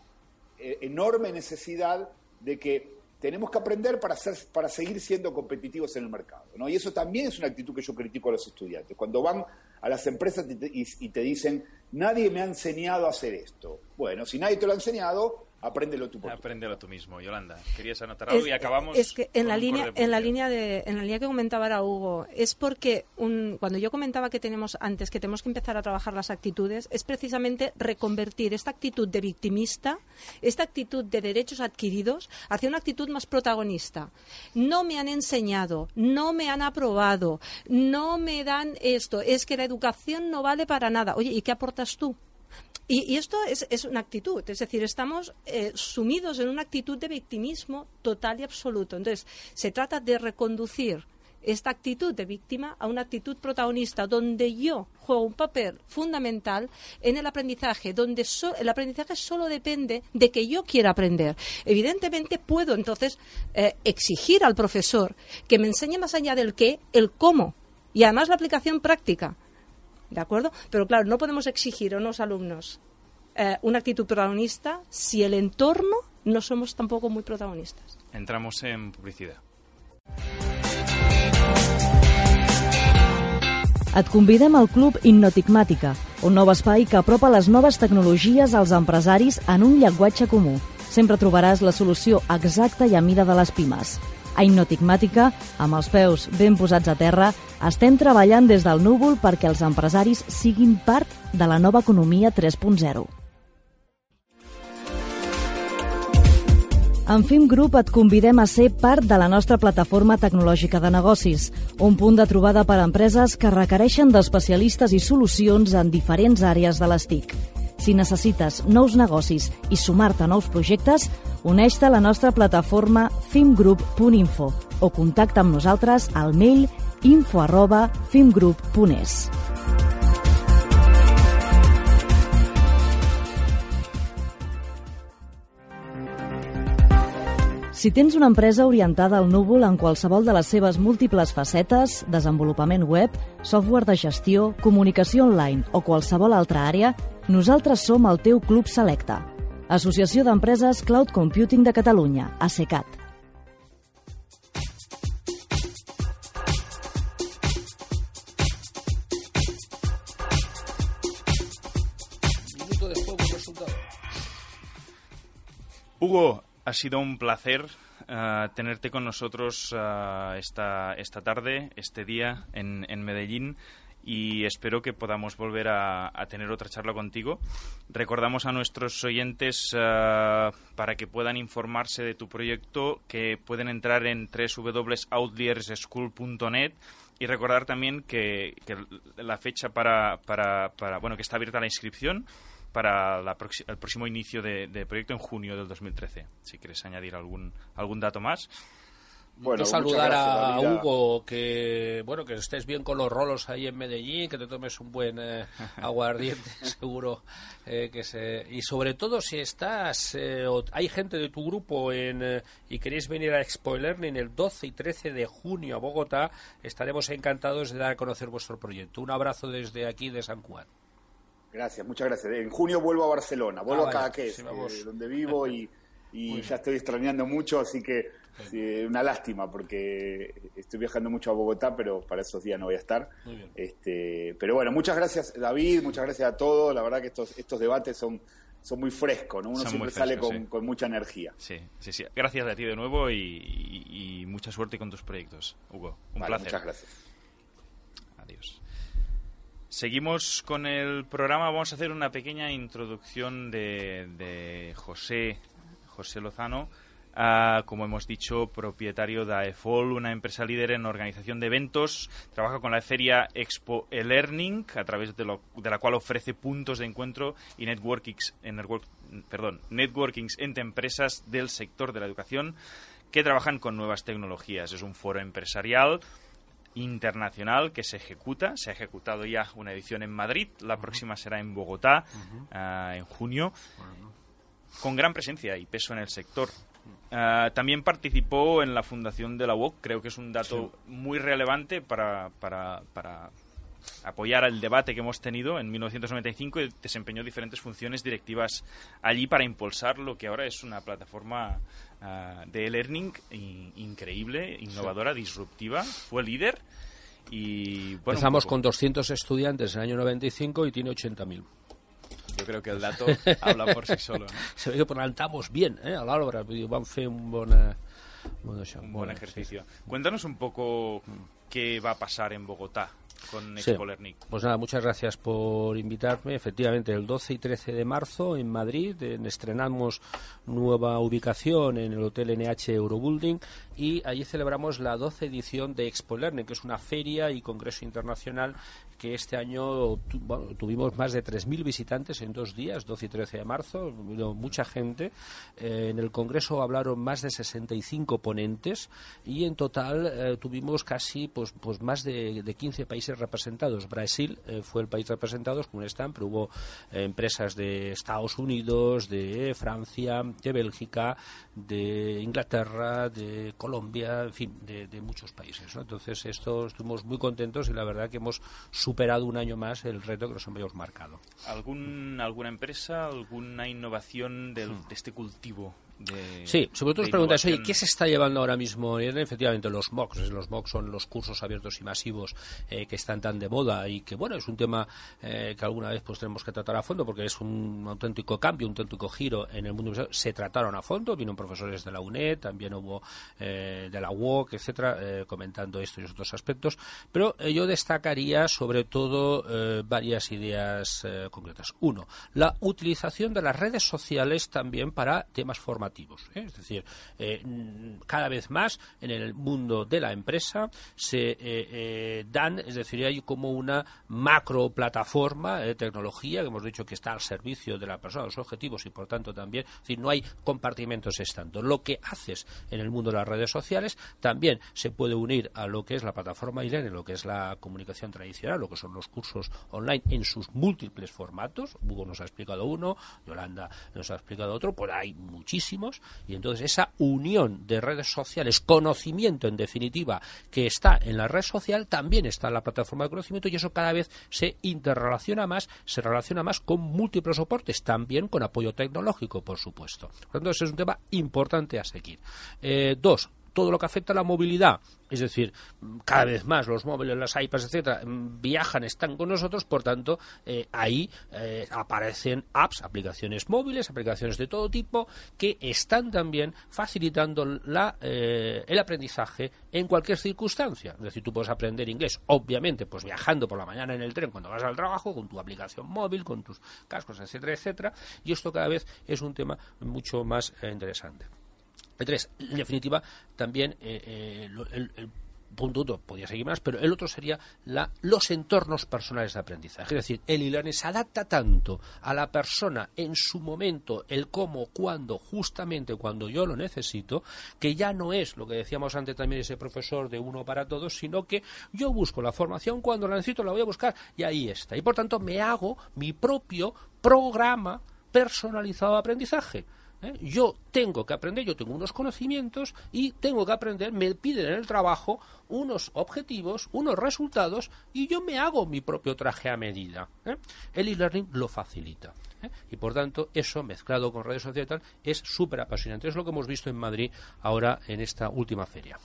eh, enorme necesidad de que tenemos que aprender para, ser, para seguir siendo competitivos en el mercado. ¿no? Y eso también es una actitud que yo critico a los estudiantes. Cuando van a las empresas y te dicen, nadie me ha enseñado a hacer esto. Bueno, si nadie te lo ha enseñado, Apréndelo tú. Apréndelo tú mismo, Yolanda. Querías anotar algo y acabamos. Es que en la línea, en la línea de, en la línea que comentaba ahora Hugo, es porque un, cuando yo comentaba que tenemos antes que tenemos que empezar a trabajar las actitudes, es precisamente reconvertir esta actitud de victimista, esta actitud de derechos adquiridos, hacia una actitud más protagonista. No me han enseñado, no me han aprobado, no me dan esto. Es que la educación no vale para nada. Oye, ¿y qué aportas tú? Y, esto es, una actitud, es decir, estamos eh, sumidos en una actitud de victimismo total y absoluto. Entonces, se trata de reconducir esta actitud de víctima a una actitud protagonista, donde yo juego un papel fundamental en el aprendizaje, donde el aprendizaje solo depende de que yo quiera aprender. Evidentemente puedo entonces eh, exigir al profesor que me enseñe más allá del qué, el cómo, y además la aplicación práctica. ¿De acuerdo? Pero claro, no podemos exigir a unos alumnos eh, una actitud protagonista si el entorno no somos tampoco muy protagonistas. Entramos en publicidad. Et convidem al Club Innotigmàtica, un nou espai que apropa les noves tecnologies als empresaris en un llenguatge comú. Sempre trobaràs la solució exacta i a mida de les pimes. A Hipnotigmàtica, amb els peus ben posats a terra, estem treballant des del núvol perquè els empresaris siguin part de la nova economia 3.0. En Fim Group et convidem a ser part de la nostra plataforma tecnològica de negocis, un punt de trobada per a empreses que requereixen d'especialistes i solucions en diferents àrees de les TIC. Si necessites nous negocis i sumar-te a nous projectes, uneix-te a la nostra plataforma fimgroup.info o contacta amb nosaltres al mail info arroba fimgroup.es. Si tens una empresa orientada al núvol en qualsevol de les seves múltiples facetes, desenvolupament web, software de gestió, comunicació online o qualsevol altra àrea, nosaltres som el teu Club Selecte. Associació d'Empreses Cloud Computing de Catalunya, ASECAT. Hugo, ha sido un placer uh, tenerte con nosotros uh, esta, esta tarde, este día en, en Medellín y espero que podamos volver a, a, tener otra charla contigo. Recordamos a nuestros oyentes uh, para que puedan informarse de tu proyecto que pueden entrar en www.outlierschool.net y recordar también que, que la fecha para, para, para, bueno que está abierta la inscripción para la el próximo inicio de, de, proyecto en junio del 2013. Si quieres añadir algún, algún dato más. Bueno, saludar gracias, a Hugo, que bueno que estés bien con los rolos ahí en Medellín, que te tomes un buen eh, aguardiente, seguro eh, que se y sobre todo si estás eh, hay gente de tu grupo en eh, y queréis venir a Expo Learning el 12 y 13 de junio a Bogotá, estaremos encantados de dar a conocer vuestro proyecto. Un abrazo desde aquí de San Juan. Gracias, muchas gracias. En junio vuelvo a Barcelona, vuelvo ah, a Cadaqués, eh, donde vivo y, y ya estoy extrañando mucho, así que sí, una lástima porque estoy viajando mucho a Bogotá, pero para esos días no voy a estar. Este, pero bueno, muchas gracias David, muchas gracias a todos. La verdad que estos, estos debates son, son muy frescos, ¿no? Uno son siempre sale con, sí. con, mucha energía. Sí, sí, sí. Gracias a ti de nuevo y, y, y mucha suerte con tus proyectos, Hugo. Un vale, placer. Muchas gracias. Adiós. Seguimos con el programa. Vamos a hacer una pequeña introducción de, de José, José Lozano, uh, como hemos dicho, propietario de AEFOL, una empresa líder en organización de eventos. Trabaja con la feria Expo eLearning, a través de, lo, de la cual ofrece puntos de encuentro y networkings, perdón, networkings entre empresas del sector de la educación que trabajan con nuevas tecnologías. Es un foro empresarial internacional que se ejecuta. Se ha ejecutado ya una edición en Madrid, la uh -huh. próxima será en Bogotá uh -huh. uh, en junio, con gran presencia y peso en el sector. Uh, también participó en la fundación de la UOC, creo que es un dato sí. muy relevante para, para, para apoyar el debate que hemos tenido en 1995 y desempeñó diferentes funciones directivas allí para impulsar lo que ahora es una plataforma uh, de e-learning increíble, innovadora, disruptiva. Fue líder y... Bueno, Empezamos con 200 estudiantes en el año 95 y tiene 80.000. Yo creo que el dato habla por sí solo. ¿no? Se ve que plantamos bien, eh, a l'obra. Vam fer un bon... Eh, un bon ejercicio. Sí. Cuéntanos un poco qué va a pasar en Bogotá con Expo sí. Pues nada, muchas gracias por invitarme. Efectivamente, el 12 y 13 de marzo en Madrid en, estrenamos nueva ubicación en el Hotel NH Eurobuilding y allí celebramos la 12 edición de Expo Learning, que es una feria y congreso internacional que este año tu, bueno, tuvimos más de 3.000 visitantes en dos días, 12 y 13 de marzo, mucha gente. Eh, en el Congreso hablaron más de 65 ponentes y en total eh, tuvimos casi pues, pues más de, de 15 países representados. Brasil eh, fue el país representado con un stand, pero hubo empresas de Estados Unidos, de Francia, de Bélgica, de Inglaterra, de Colombia, en fin, de, muchos países. Entonces, esto estuvimos muy contentos y la verdad que hemos superado un año más el reto que nos habíamos marcado. ¿Algún, ¿Alguna empresa, alguna innovación del, de este cultivo de, sí, sobre todo os preguntáis, oye, ¿qué se está llevando ahora mismo? Efectivamente, los MOOCs. Los MOOCs son los cursos abiertos y masivos eh, que están tan de moda y que, bueno, es un tema eh, que alguna vez pues tenemos que tratar a fondo porque es un auténtico cambio, un auténtico giro en el mundo. Se trataron a fondo, vino profesores de la UNED, también hubo eh, de la UOC, etcétera, comentando esto y otros aspectos. Pero yo destacaría sobre todo varias ideas concretas. Uno, la utilización de las redes sociales también para temas formativos ¿eh? Es decir, eh, cada vez más en el mundo de la empresa se eh, dan, es decir, hay como una macro plataforma de tecnología que hemos dicho que está al servicio de la persona, los objetivos y por tanto también, es decir, no hay compartimentos estando. Lo que haces en el mundo de las redes sociales también se puede unir a lo que es la plataforma e lo que es la comunicación tradicional, lo que son los cursos online en sus múltiples formatos. Hugo nos ha explicado uno, Yolanda nos ha explicado otro, pues hay muchísimos y entonces esa unión de redes sociales, conocimiento en definitiva, que está en la red social, también está en la plataforma de conocimiento y eso cada vez se interrelaciona más, se relaciona más con múltiples soportes, también con apoyo tecnológico, por supuesto. Entonces es un tema importante a seguir. Eh, dos, todo lo que afecta a la movilidad, es decir, cada vez más los móviles, las iPads, etcétera, viajan, están con nosotros, por tanto, eh, ahí eh, aparecen apps, aplicaciones móviles, aplicaciones de todo tipo, que están también facilitando la, eh, el aprendizaje en cualquier circunstancia. Es decir, tú puedes aprender inglés, obviamente, pues viajando por la mañana en el tren cuando vas al trabajo, con tu aplicación móvil, con tus cascos, etcétera, etcétera, y esto cada vez es un tema mucho más interesante. Tres, en definitiva, también eh, eh, el, punto uno podría seguir más, pero el otro sería la, los entornos personales de aprendizaje. Es decir, el e se adapta tanto a la persona en su momento, el cómo, cuándo, justamente cuando yo lo necesito, que ya no es lo que decíamos antes también ese profesor de uno para todos, sino que yo busco la formación cuando la necesito, la voy a buscar y ahí está. Y por tanto me hago mi propio programa personalizado de aprendizaje. ¿Eh? Yo tengo que aprender, yo tengo unos conocimientos y tengo que aprender, me piden en el trabajo unos objetivos, unos resultados y yo me hago mi propio traje a medida. ¿eh? El e-learning lo facilita. ¿eh? Y por tanto, eso mezclado con redes sociales es súper apasionante. Es lo que hemos visto en Madrid ahora en esta última feria.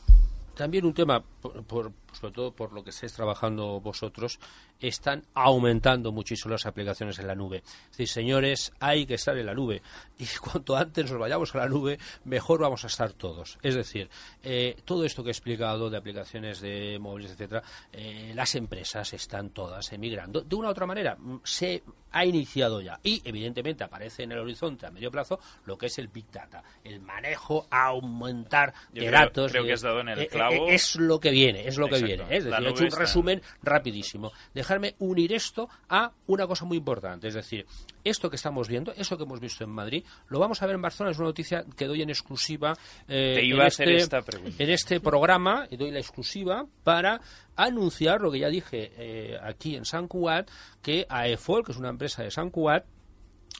También un tema, por, sobre todo por lo que estáis trabajando vosotros, están aumentando muchísimo las aplicaciones en la nube. Es decir, señores, hay que estar en la nube. Y cuanto antes nos vayamos a la nube, mejor vamos a estar todos. Es decir, eh, todo esto que he explicado de aplicaciones de móviles, etcétera, eh, las empresas están todas emigrando. De una u otra manera, mm, se ha iniciado ya. Y, evidentemente, aparece en el horizonte a medio plazo lo que es el Big Data. El manejo aumentar de datos. Creo que has dado en el eh, clavo. es lo que viene, es lo que viene. Es decir, he hecho un resumen rapidísimo. Dejarme unir esto a una cosa muy importante. Es decir, esto que estamos viendo, eso que hemos visto en Madrid, lo vamos a ver en Barcelona. Es una noticia que doy en exclusiva eh, en, este, en este programa. Y doy la exclusiva para anunciar lo que ya dije eh, aquí en San Cuat, que AEFOL, que es una empresa de San Cuat,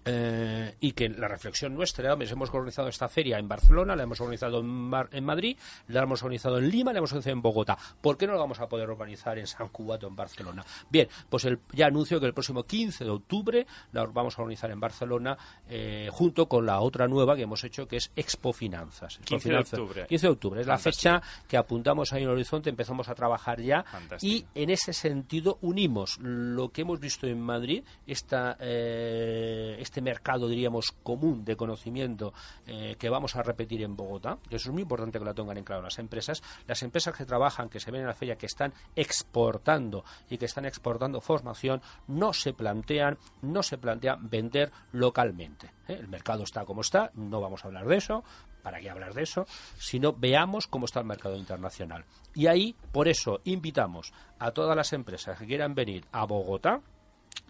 eh, y que la reflexión nuestra, hemos organizado esta feria en Barcelona, la hemos organizado en, en, Madrid, la hemos organizado en Lima, la hemos organizado en Bogotá. ¿Por qué no la vamos a poder organizar en San Cubato, en Barcelona? Bien, pues el, ya anuncio que el próximo 15 de octubre la vamos a organizar en Barcelona eh, junto con la otra nueva que hemos hecho que es Expo Finanzas. 15 de octubre. 15 de octubre, es la fecha que apuntamos ahí en el horizonte, empezamos a trabajar ya y en ese sentido unimos lo que hemos visto en Madrid, esta, eh, este mercado, diríamos, común de conocimiento eh, que vamos a repetir en Bogotá. Eso es muy importante que lo tengan en claro las empresas. Las empresas que trabajan, que se ven en la feria, que están exportando y que están exportando formación, no se plantean, no se plantean vender localmente. ¿eh? El mercado está como está, no vamos a hablar de eso, ¿para qué hablar de eso? Sino veamos cómo está el mercado internacional. Y ahí, por eso, invitamos a todas las empresas que quieran venir a Bogotá,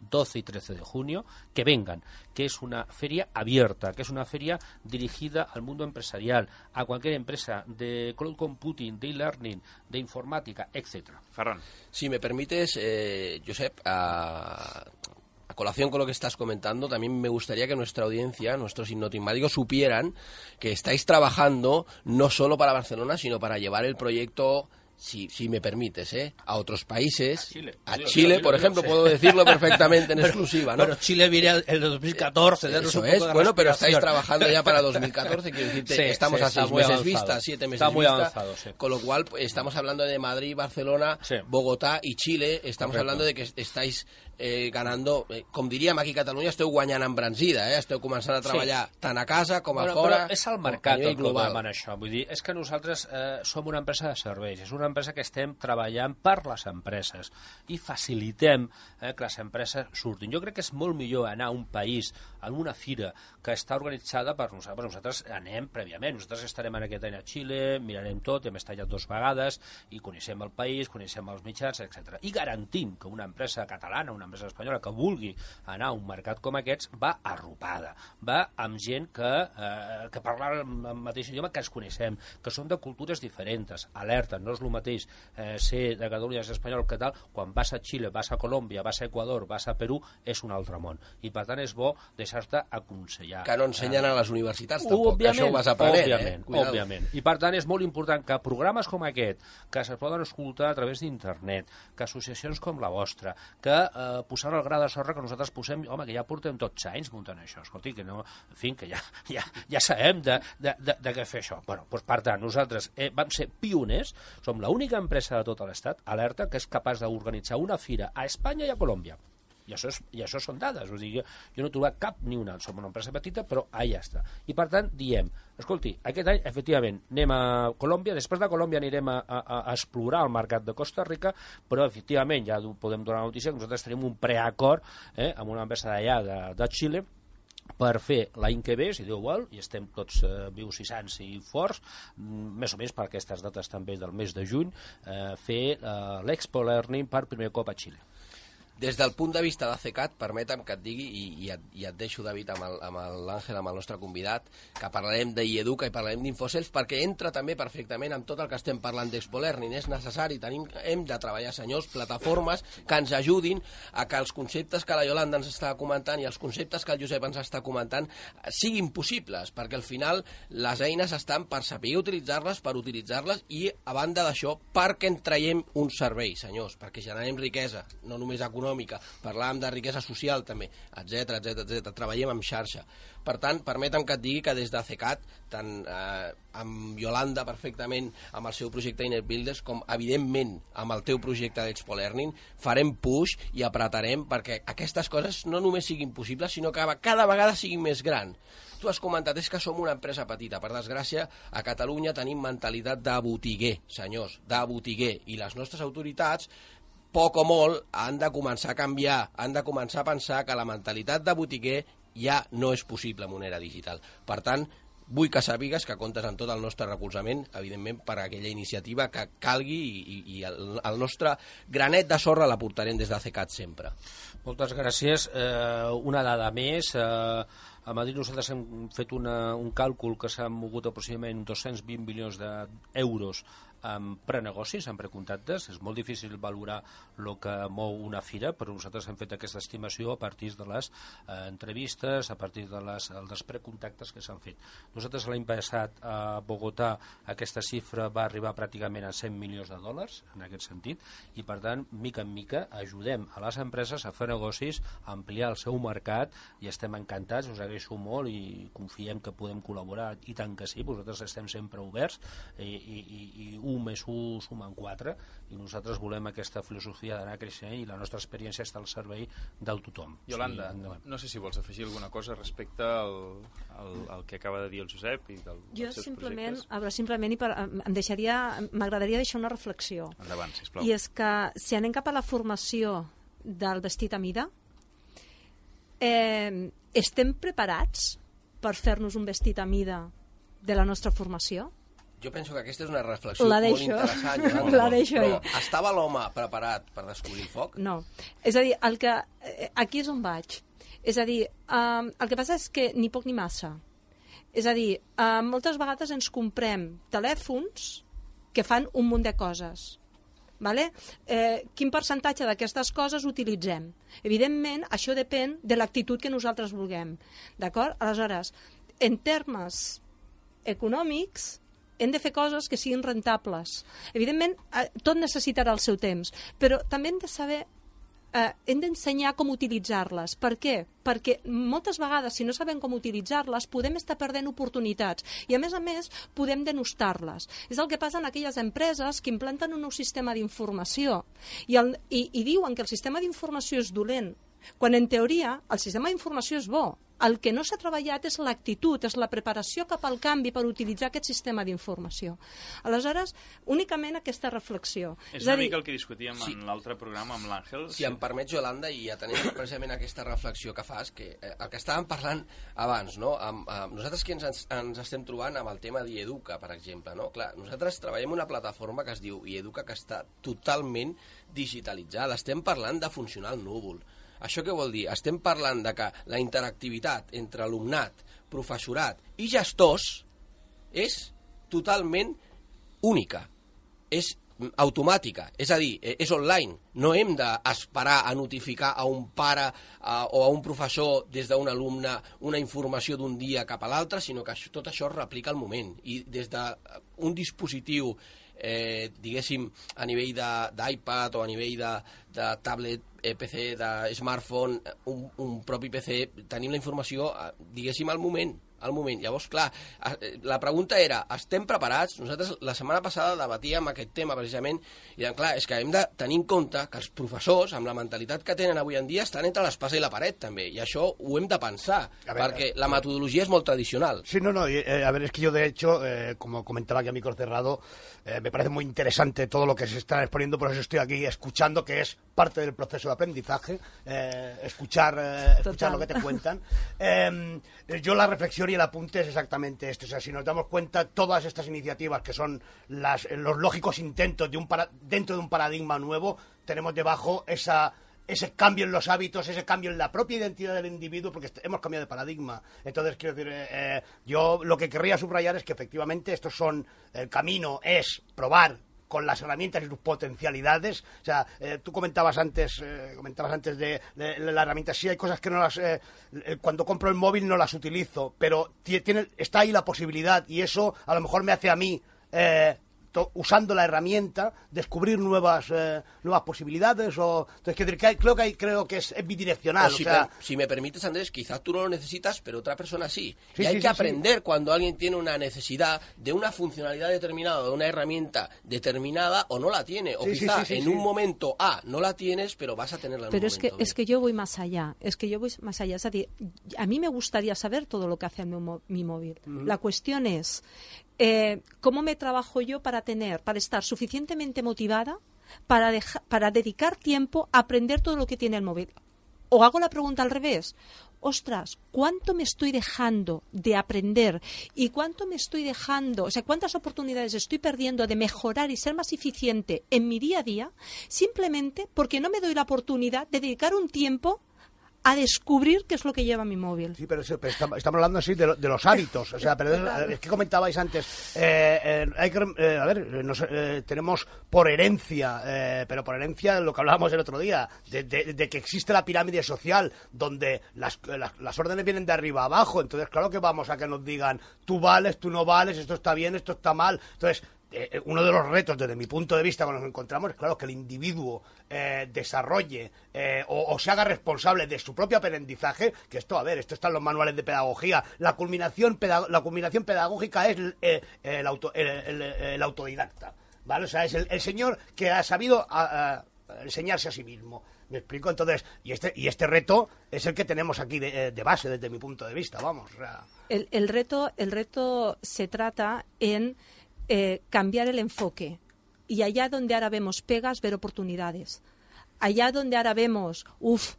12 y 13 de junio, que vengan, que es una feria abierta, que es una feria dirigida al mundo empresarial, a cualquier empresa de cloud computing, de e-learning, de informática, etcétera. Ferran. Si me permites, eh, Josep, a, colación con lo que estás comentando, también me gustaría que nuestra audiencia, nuestros hipnotismáticos, supieran que estáis trabajando no solo para Barcelona, sino para llevar el proyecto si, si me permites, ¿eh? a otros países. A Chile, por ejemplo, puedo decirlo perfectamente en exclusiva, ¿no? Pero Chile viene el 2014. Eso es, bueno, pero estáis trabajando ya para 2014, quiero decirte, estamos a seis meses vista, siete meses está muy vista, avanzado, con lo cual pues, estamos hablando de Madrid, Barcelona, Bogotá y Chile, estamos hablando de que estáis eh, ganando, eh, com diríem aquí a Catalunya, esteu guanyant embranzida, eh? esteu començant a treballar sí. tant a casa com a bueno, fora. Però és el mercat el global en això, vull dir, és que nosaltres eh, som una empresa de serveis, és una empresa que estem treballant per les empreses i facilitem eh, que les empreses surtin. Jo crec que és molt millor anar a un país, a una fira que està organitzada per nosaltres, nosaltres anem prèviament, nosaltres estarem en aquest any a Xile, mirarem tot, hem estat ja dues vegades i coneixem el país, coneixem els mitjans, etc. I garantim que una empresa catalana, una empresa espanyola que vulgui anar a un mercat com aquests va arropada, va amb gent que, eh, que parla el mateix idioma que ens coneixem, que són de cultures diferents, alerta, no és el mateix eh, ser de Catalunya, ser espanyol que tal, quan vas a Xile, vas a Colòmbia, vas a Equador, vas a Perú, és un altre món. I per tant és bo deixar començar-te a aconsellar. Que no ensenyen a les universitats, tampoc, òbviament, això ho vas aprenent, òbviament, eh? Cuidado. Òbviament. I per tant és molt important que programes com aquest, que se poden escoltar a través d'internet, que associacions com la vostra, que eh, posar el gra de sorra que nosaltres posem, home, que ja portem tots anys muntant això, escolti, que no, en fi, que ja, ja, ja sabem de, de, de, de què fer això. Bueno, doncs per tant, nosaltres eh, vam ser pioners, som l'única empresa de tot l'estat, alerta, que és capaç d'organitzar una fira a Espanya i a Colòmbia. I això, és, I això són dades, o sigui, jo no he trobat cap ni una, som una empresa petita, però allà està. I per tant, diem, escolti, aquest any, efectivament, anem a Colòmbia, després de Colòmbia anirem a, a, a explorar el mercat de Costa Rica, però efectivament, ja podem donar la notícia que nosaltres tenim un preacord eh, amb una empresa d'allà, de, de Xile, per fer l'any que ve, si Déu vol, i estem tots eh, vius i sants i forts, mm, més o menys per aquestes dates també del mes de juny, eh, fer eh, l'Expo Learning per primer cop a Xile. Des del punt de vista de CECAT, permetem que et digui, i, i, et, i et deixo, David, amb l'Àngel, amb, amb el nostre convidat, que parlarem d'IEDUCA i parlarem d'Infocells, perquè entra també perfectament amb tot el que estem parlant d'Expo Learning. És necessari, tenim, hem de treballar, senyors, plataformes que ens ajudin a que els conceptes que la Yolanda ens està comentant i els conceptes que el Josep ens està comentant siguin possibles, perquè al final les eines estan per saber utilitzar-les, per utilitzar-les i, a banda d'això, perquè en traiem un servei, senyors, perquè generem riquesa, no només econòmica, econòmica, parlàvem de riquesa social també, etc etc etc. treballem en xarxa. Per tant, permetem que et digui que des de CECAT, tant eh, amb Yolanda perfectament, amb el seu projecte Inner Builders, com evidentment amb el teu projecte d'Expo Learning, farem push i apretarem perquè aquestes coses no només siguin possibles, sinó que cada vegada siguin més gran. Tu has comentat, és que som una empresa petita. Per desgràcia, a Catalunya tenim mentalitat de botiguer, senyors, de botiguer. I les nostres autoritats poc o molt, han de començar a canviar, han de començar a pensar que la mentalitat de botiguer ja no és possible en una era digital. Per tant, vull que sàpigues que comptes amb tot el nostre recolzament, evidentment, per aquella iniciativa que calgui i, i el, el nostre granet de sorra la portarem des de CECAT sempre. Moltes gràcies. Eh, una dada més. Eh, a Madrid nosaltres hem fet una, un càlcul que s'ha mogut aproximadament 220 milions d'euros amb prenegocis, amb precontactes. És molt difícil valorar el que mou una fira, però nosaltres hem fet aquesta estimació a partir de les eh, entrevistes, a partir de les, dels precontactes que s'han fet. Nosaltres l'any passat a Bogotà aquesta xifra va arribar pràcticament a 100 milions de dòlars, en aquest sentit, i per tant, mica en mica, ajudem a les empreses a fer negocis, a ampliar el seu mercat, i estem encantats, us agraeixo molt i confiem que podem col·laborar, i tant que sí, vosaltres estem sempre oberts, i, i, i, i 1 més 1 sumen 4 i nosaltres volem aquesta filosofia d'anar creixent i la nostra experiència està al servei del tothom. Yolanda, sí, no sé si vols afegir alguna cosa respecte al, al, al que acaba de dir el Josep i del, jo dels seus simplement, projectes. veure, simplement i per, em deixaria m'agradaria deixar una reflexió. Endavant, sisplau. I és que si anem cap a la formació del vestit a mida, eh, estem preparats per fer-nos un vestit a mida de la nostra formació? Jo penso que aquesta és una reflexió la molt interessant. Ja, la deixo Però estava l'home preparat per descobrir foc? No. És a dir, el que, eh, aquí és on vaig. És a dir, um, el que passa és que ni poc ni massa. És a dir, um, moltes vegades ens comprem telèfons que fan un munt de coses. Vale? Eh, quin percentatge d'aquestes coses utilitzem? Evidentment, això depèn de l'actitud que nosaltres vulguem. D'acord? Aleshores, en termes econòmics, hem de fer coses que siguin rentables. Evidentment, eh, tot necessitarà el seu temps, però també hem de saber eh, hem d'ensenyar com utilitzar-les. Per què? Perquè moltes vegades, si no sabem com utilitzar-les, podem estar perdent oportunitats i, a més a més, podem denostar-les. És el que passa en aquelles empreses que implanten un nou sistema d'informació i, i, i diuen que el sistema d'informació és dolent, quan en teoria el sistema d'informació és bo. El que no s'ha treballat és l'actitud, és la preparació cap al canvi per utilitzar aquest sistema d'informació. Aleshores, únicament aquesta reflexió. És, és una dir... mica el que discutíem sí. en l'altre programa amb l'Àngel. Si sí. em permets, Jolanda, i atenent precisament aquesta reflexió que fas, que eh, el que estàvem parlant abans, no? Amb, amb nosaltres que ens, ens estem trobant amb el tema d'Ieduca, per exemple, no? Clar, nosaltres treballem una plataforma que es diu Ieduca que està totalment digitalitzada. Estem parlant de funcionar al núvol això què vol dir? Estem parlant de que la interactivitat entre alumnat, professorat i gestors és totalment única. És automàtica, és a dir, eh, és online. No hem d'esperar a notificar a un pare a, o a un professor des d'un alumne una informació d'un dia cap a l'altre, sinó que tot això es replica al moment. I des d'un dispositiu eh, diguéssim, a nivell d'iPad o a nivell de, de tablet, eh, PC, de smartphone, un, un propi PC, tenim la informació, eh, diguéssim, al moment al moment. Llavors, clar, eh, la pregunta era, estem preparats? Nosaltres la setmana passada debatíem aquest tema precisament i dèiem, clar, és que hem de tenir en compte que els professors, amb la mentalitat que tenen avui en dia, estan entre l'espasa i la paret també, i això ho hem de pensar, ver, perquè la metodologia és molt tradicional. Sí, no, no, eh, a ver, es que yo de hecho, eh, como comentaba aquí a micro cerrado, eh, me parece muy interesante todo lo que se está exponiendo, por eso estoy aquí escuchando, que es parte del proceso de aprendizaje, eh, escuchar, eh, escuchar lo que te cuentan. Yo la reflexión el apunte es exactamente esto. O sea, si nos damos cuenta, todas estas iniciativas que son las, los lógicos intentos de un para, dentro de un paradigma nuevo, tenemos debajo esa ese cambio en los hábitos, ese cambio en la propia identidad del individuo, porque hemos cambiado de paradigma. Entonces, quiero decir, eh, eh, yo lo que querría subrayar es que efectivamente estos son, el camino es probar con las herramientas y sus potencialidades. O sea, eh, tú comentabas antes, eh, comentabas antes de, de, de, la herramienta. Sí, hay cosas que no las, eh, cuando compro el móvil no las utilizo, pero tiene, está ahí la posibilidad y eso a lo mejor me hace a mí usando la herramienta, descubrir nuevas eh, nuevas posibilidades o entonces que, creo que hay, creo que es, es bidireccional. O si, o sea... me, si, me, permites, Andrés, quizás tú no lo necesitas, pero otra persona sí. sí y hay sí, que sí, aprender cuando alguien tiene una necesidad de una funcionalidad determinada, de una herramienta determinada o no la tiene. O quizás en un momento A no la tienes, pero vas a tenerla en pero un es que, momento es que yo voy más allá. Es que yo voy más allá. Es decir, a mí me gustaría saber todo lo que hace mi, mi móvil. Uh -huh. La cuestión es eh, ¿cómo me trabajo yo para tener, para estar suficientemente motivada para, para dedicar tiempo a aprender todo lo que tiene el móvil? O hago la pregunta al revés. Ostras, ¿cuánto me estoy dejando de aprender? ¿Y cuánto me estoy dejando? O sea, ¿cuántas oportunidades estoy perdiendo de mejorar y ser más eficiente en mi día a día? Simplemente porque no me doy la oportunidad de dedicar un tiempo a descubrir qué es lo que lleva mi móvil. Sí, pero, pero estamos, estamos, hablando así de, lo, de, los hábitos. O sea, pero es, es que comentabais antes, eh, eh, hay que, eh, a ver, nos, tenemos por herencia, pero por herencia lo que hablábamos el otro día, de, de, de que existe la pirámide social donde las, las, las, órdenes vienen de arriba abajo. Entonces, claro que vamos a que nos digan, tú vales, tú no vales, esto está bien, esto está mal. Entonces, eh, uno de los retos desde mi punto de vista cuando nos encontramos es claro que el individuo eh, desarrolle eh, o, se haga responsable de su propio aprendizaje, que esto, a ver, esto está en los manuales de pedagogía, la culminación, la culminación pedagógica es el, auto, el, autodidacta, ¿vale? O sea, es el, señor que ha sabido a, enseñarse a sí mismo. ¿Me explico? Entonces, y este, y este reto es el que tenemos aquí de, base desde mi punto de vista, vamos. El, reto, el reto se trata en eh, cambiar el enfoque. Y allá donde ahora vemos pegas, ver oportunidades. Allá donde ahora vemos, uff,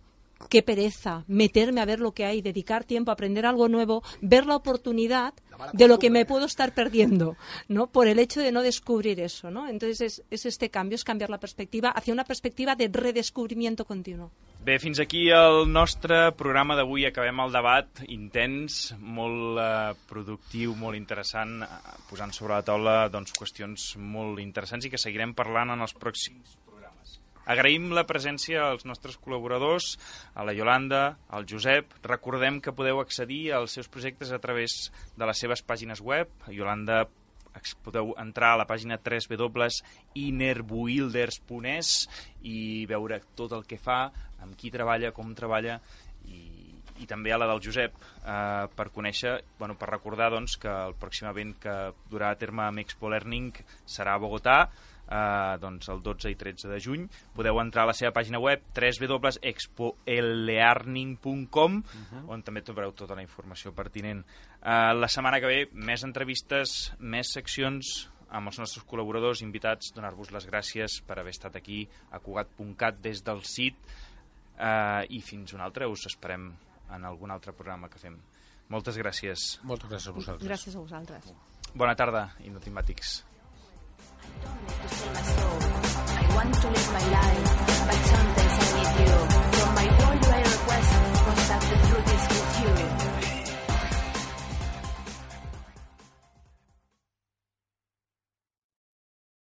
qué pereza, meterme a ver lo que hay, dedicar tiempo a aprender algo nuevo, ver la oportunidad de lo que me puedo estar perdiendo, ¿no? Por el hecho de no descubrir eso, ¿no? Entonces es, es este cambio, es cambiar la perspectiva hacia una perspectiva de redescubrimiento continuo. Bé, fins aquí el nostre programa d'avui. Acabem el debat intens, molt eh, productiu, molt interessant, eh, posant sobre la taula doncs, qüestions molt interessants i que seguirem parlant en els pròxims programes. Agraïm la presència als nostres col·laboradors, a la Yolanda, al Josep. Recordem que podeu accedir als seus projectes a través de les seves pàgines web, Yolanda podeu entrar a la pàgina www.innerbuilders.es i veure tot el que fa, amb qui treballa, com treballa i, i també a la del Josep eh, per conèixer, bueno, per recordar doncs, que el pròxim event que durà a terme amb Expo Learning serà a Bogotà eh, doncs el 12 i 13 de juny. Podeu entrar a la seva pàgina web www.expoelearning.com uh -huh. on també trobareu tota la informació pertinent. Eh, la setmana que ve més entrevistes més seccions amb els nostres col·laboradors invitats, donar-vos les gràcies per haver estat aquí a Cugat.cat des del CIT eh, i fins un altre us esperem en algun altre programa que fem. Moltes gràcies. Moltes gràcies a vosaltres. Gràcies a vosaltres. Bona tarda, hipnotimàtics I want to live my life, but sometimes I need you.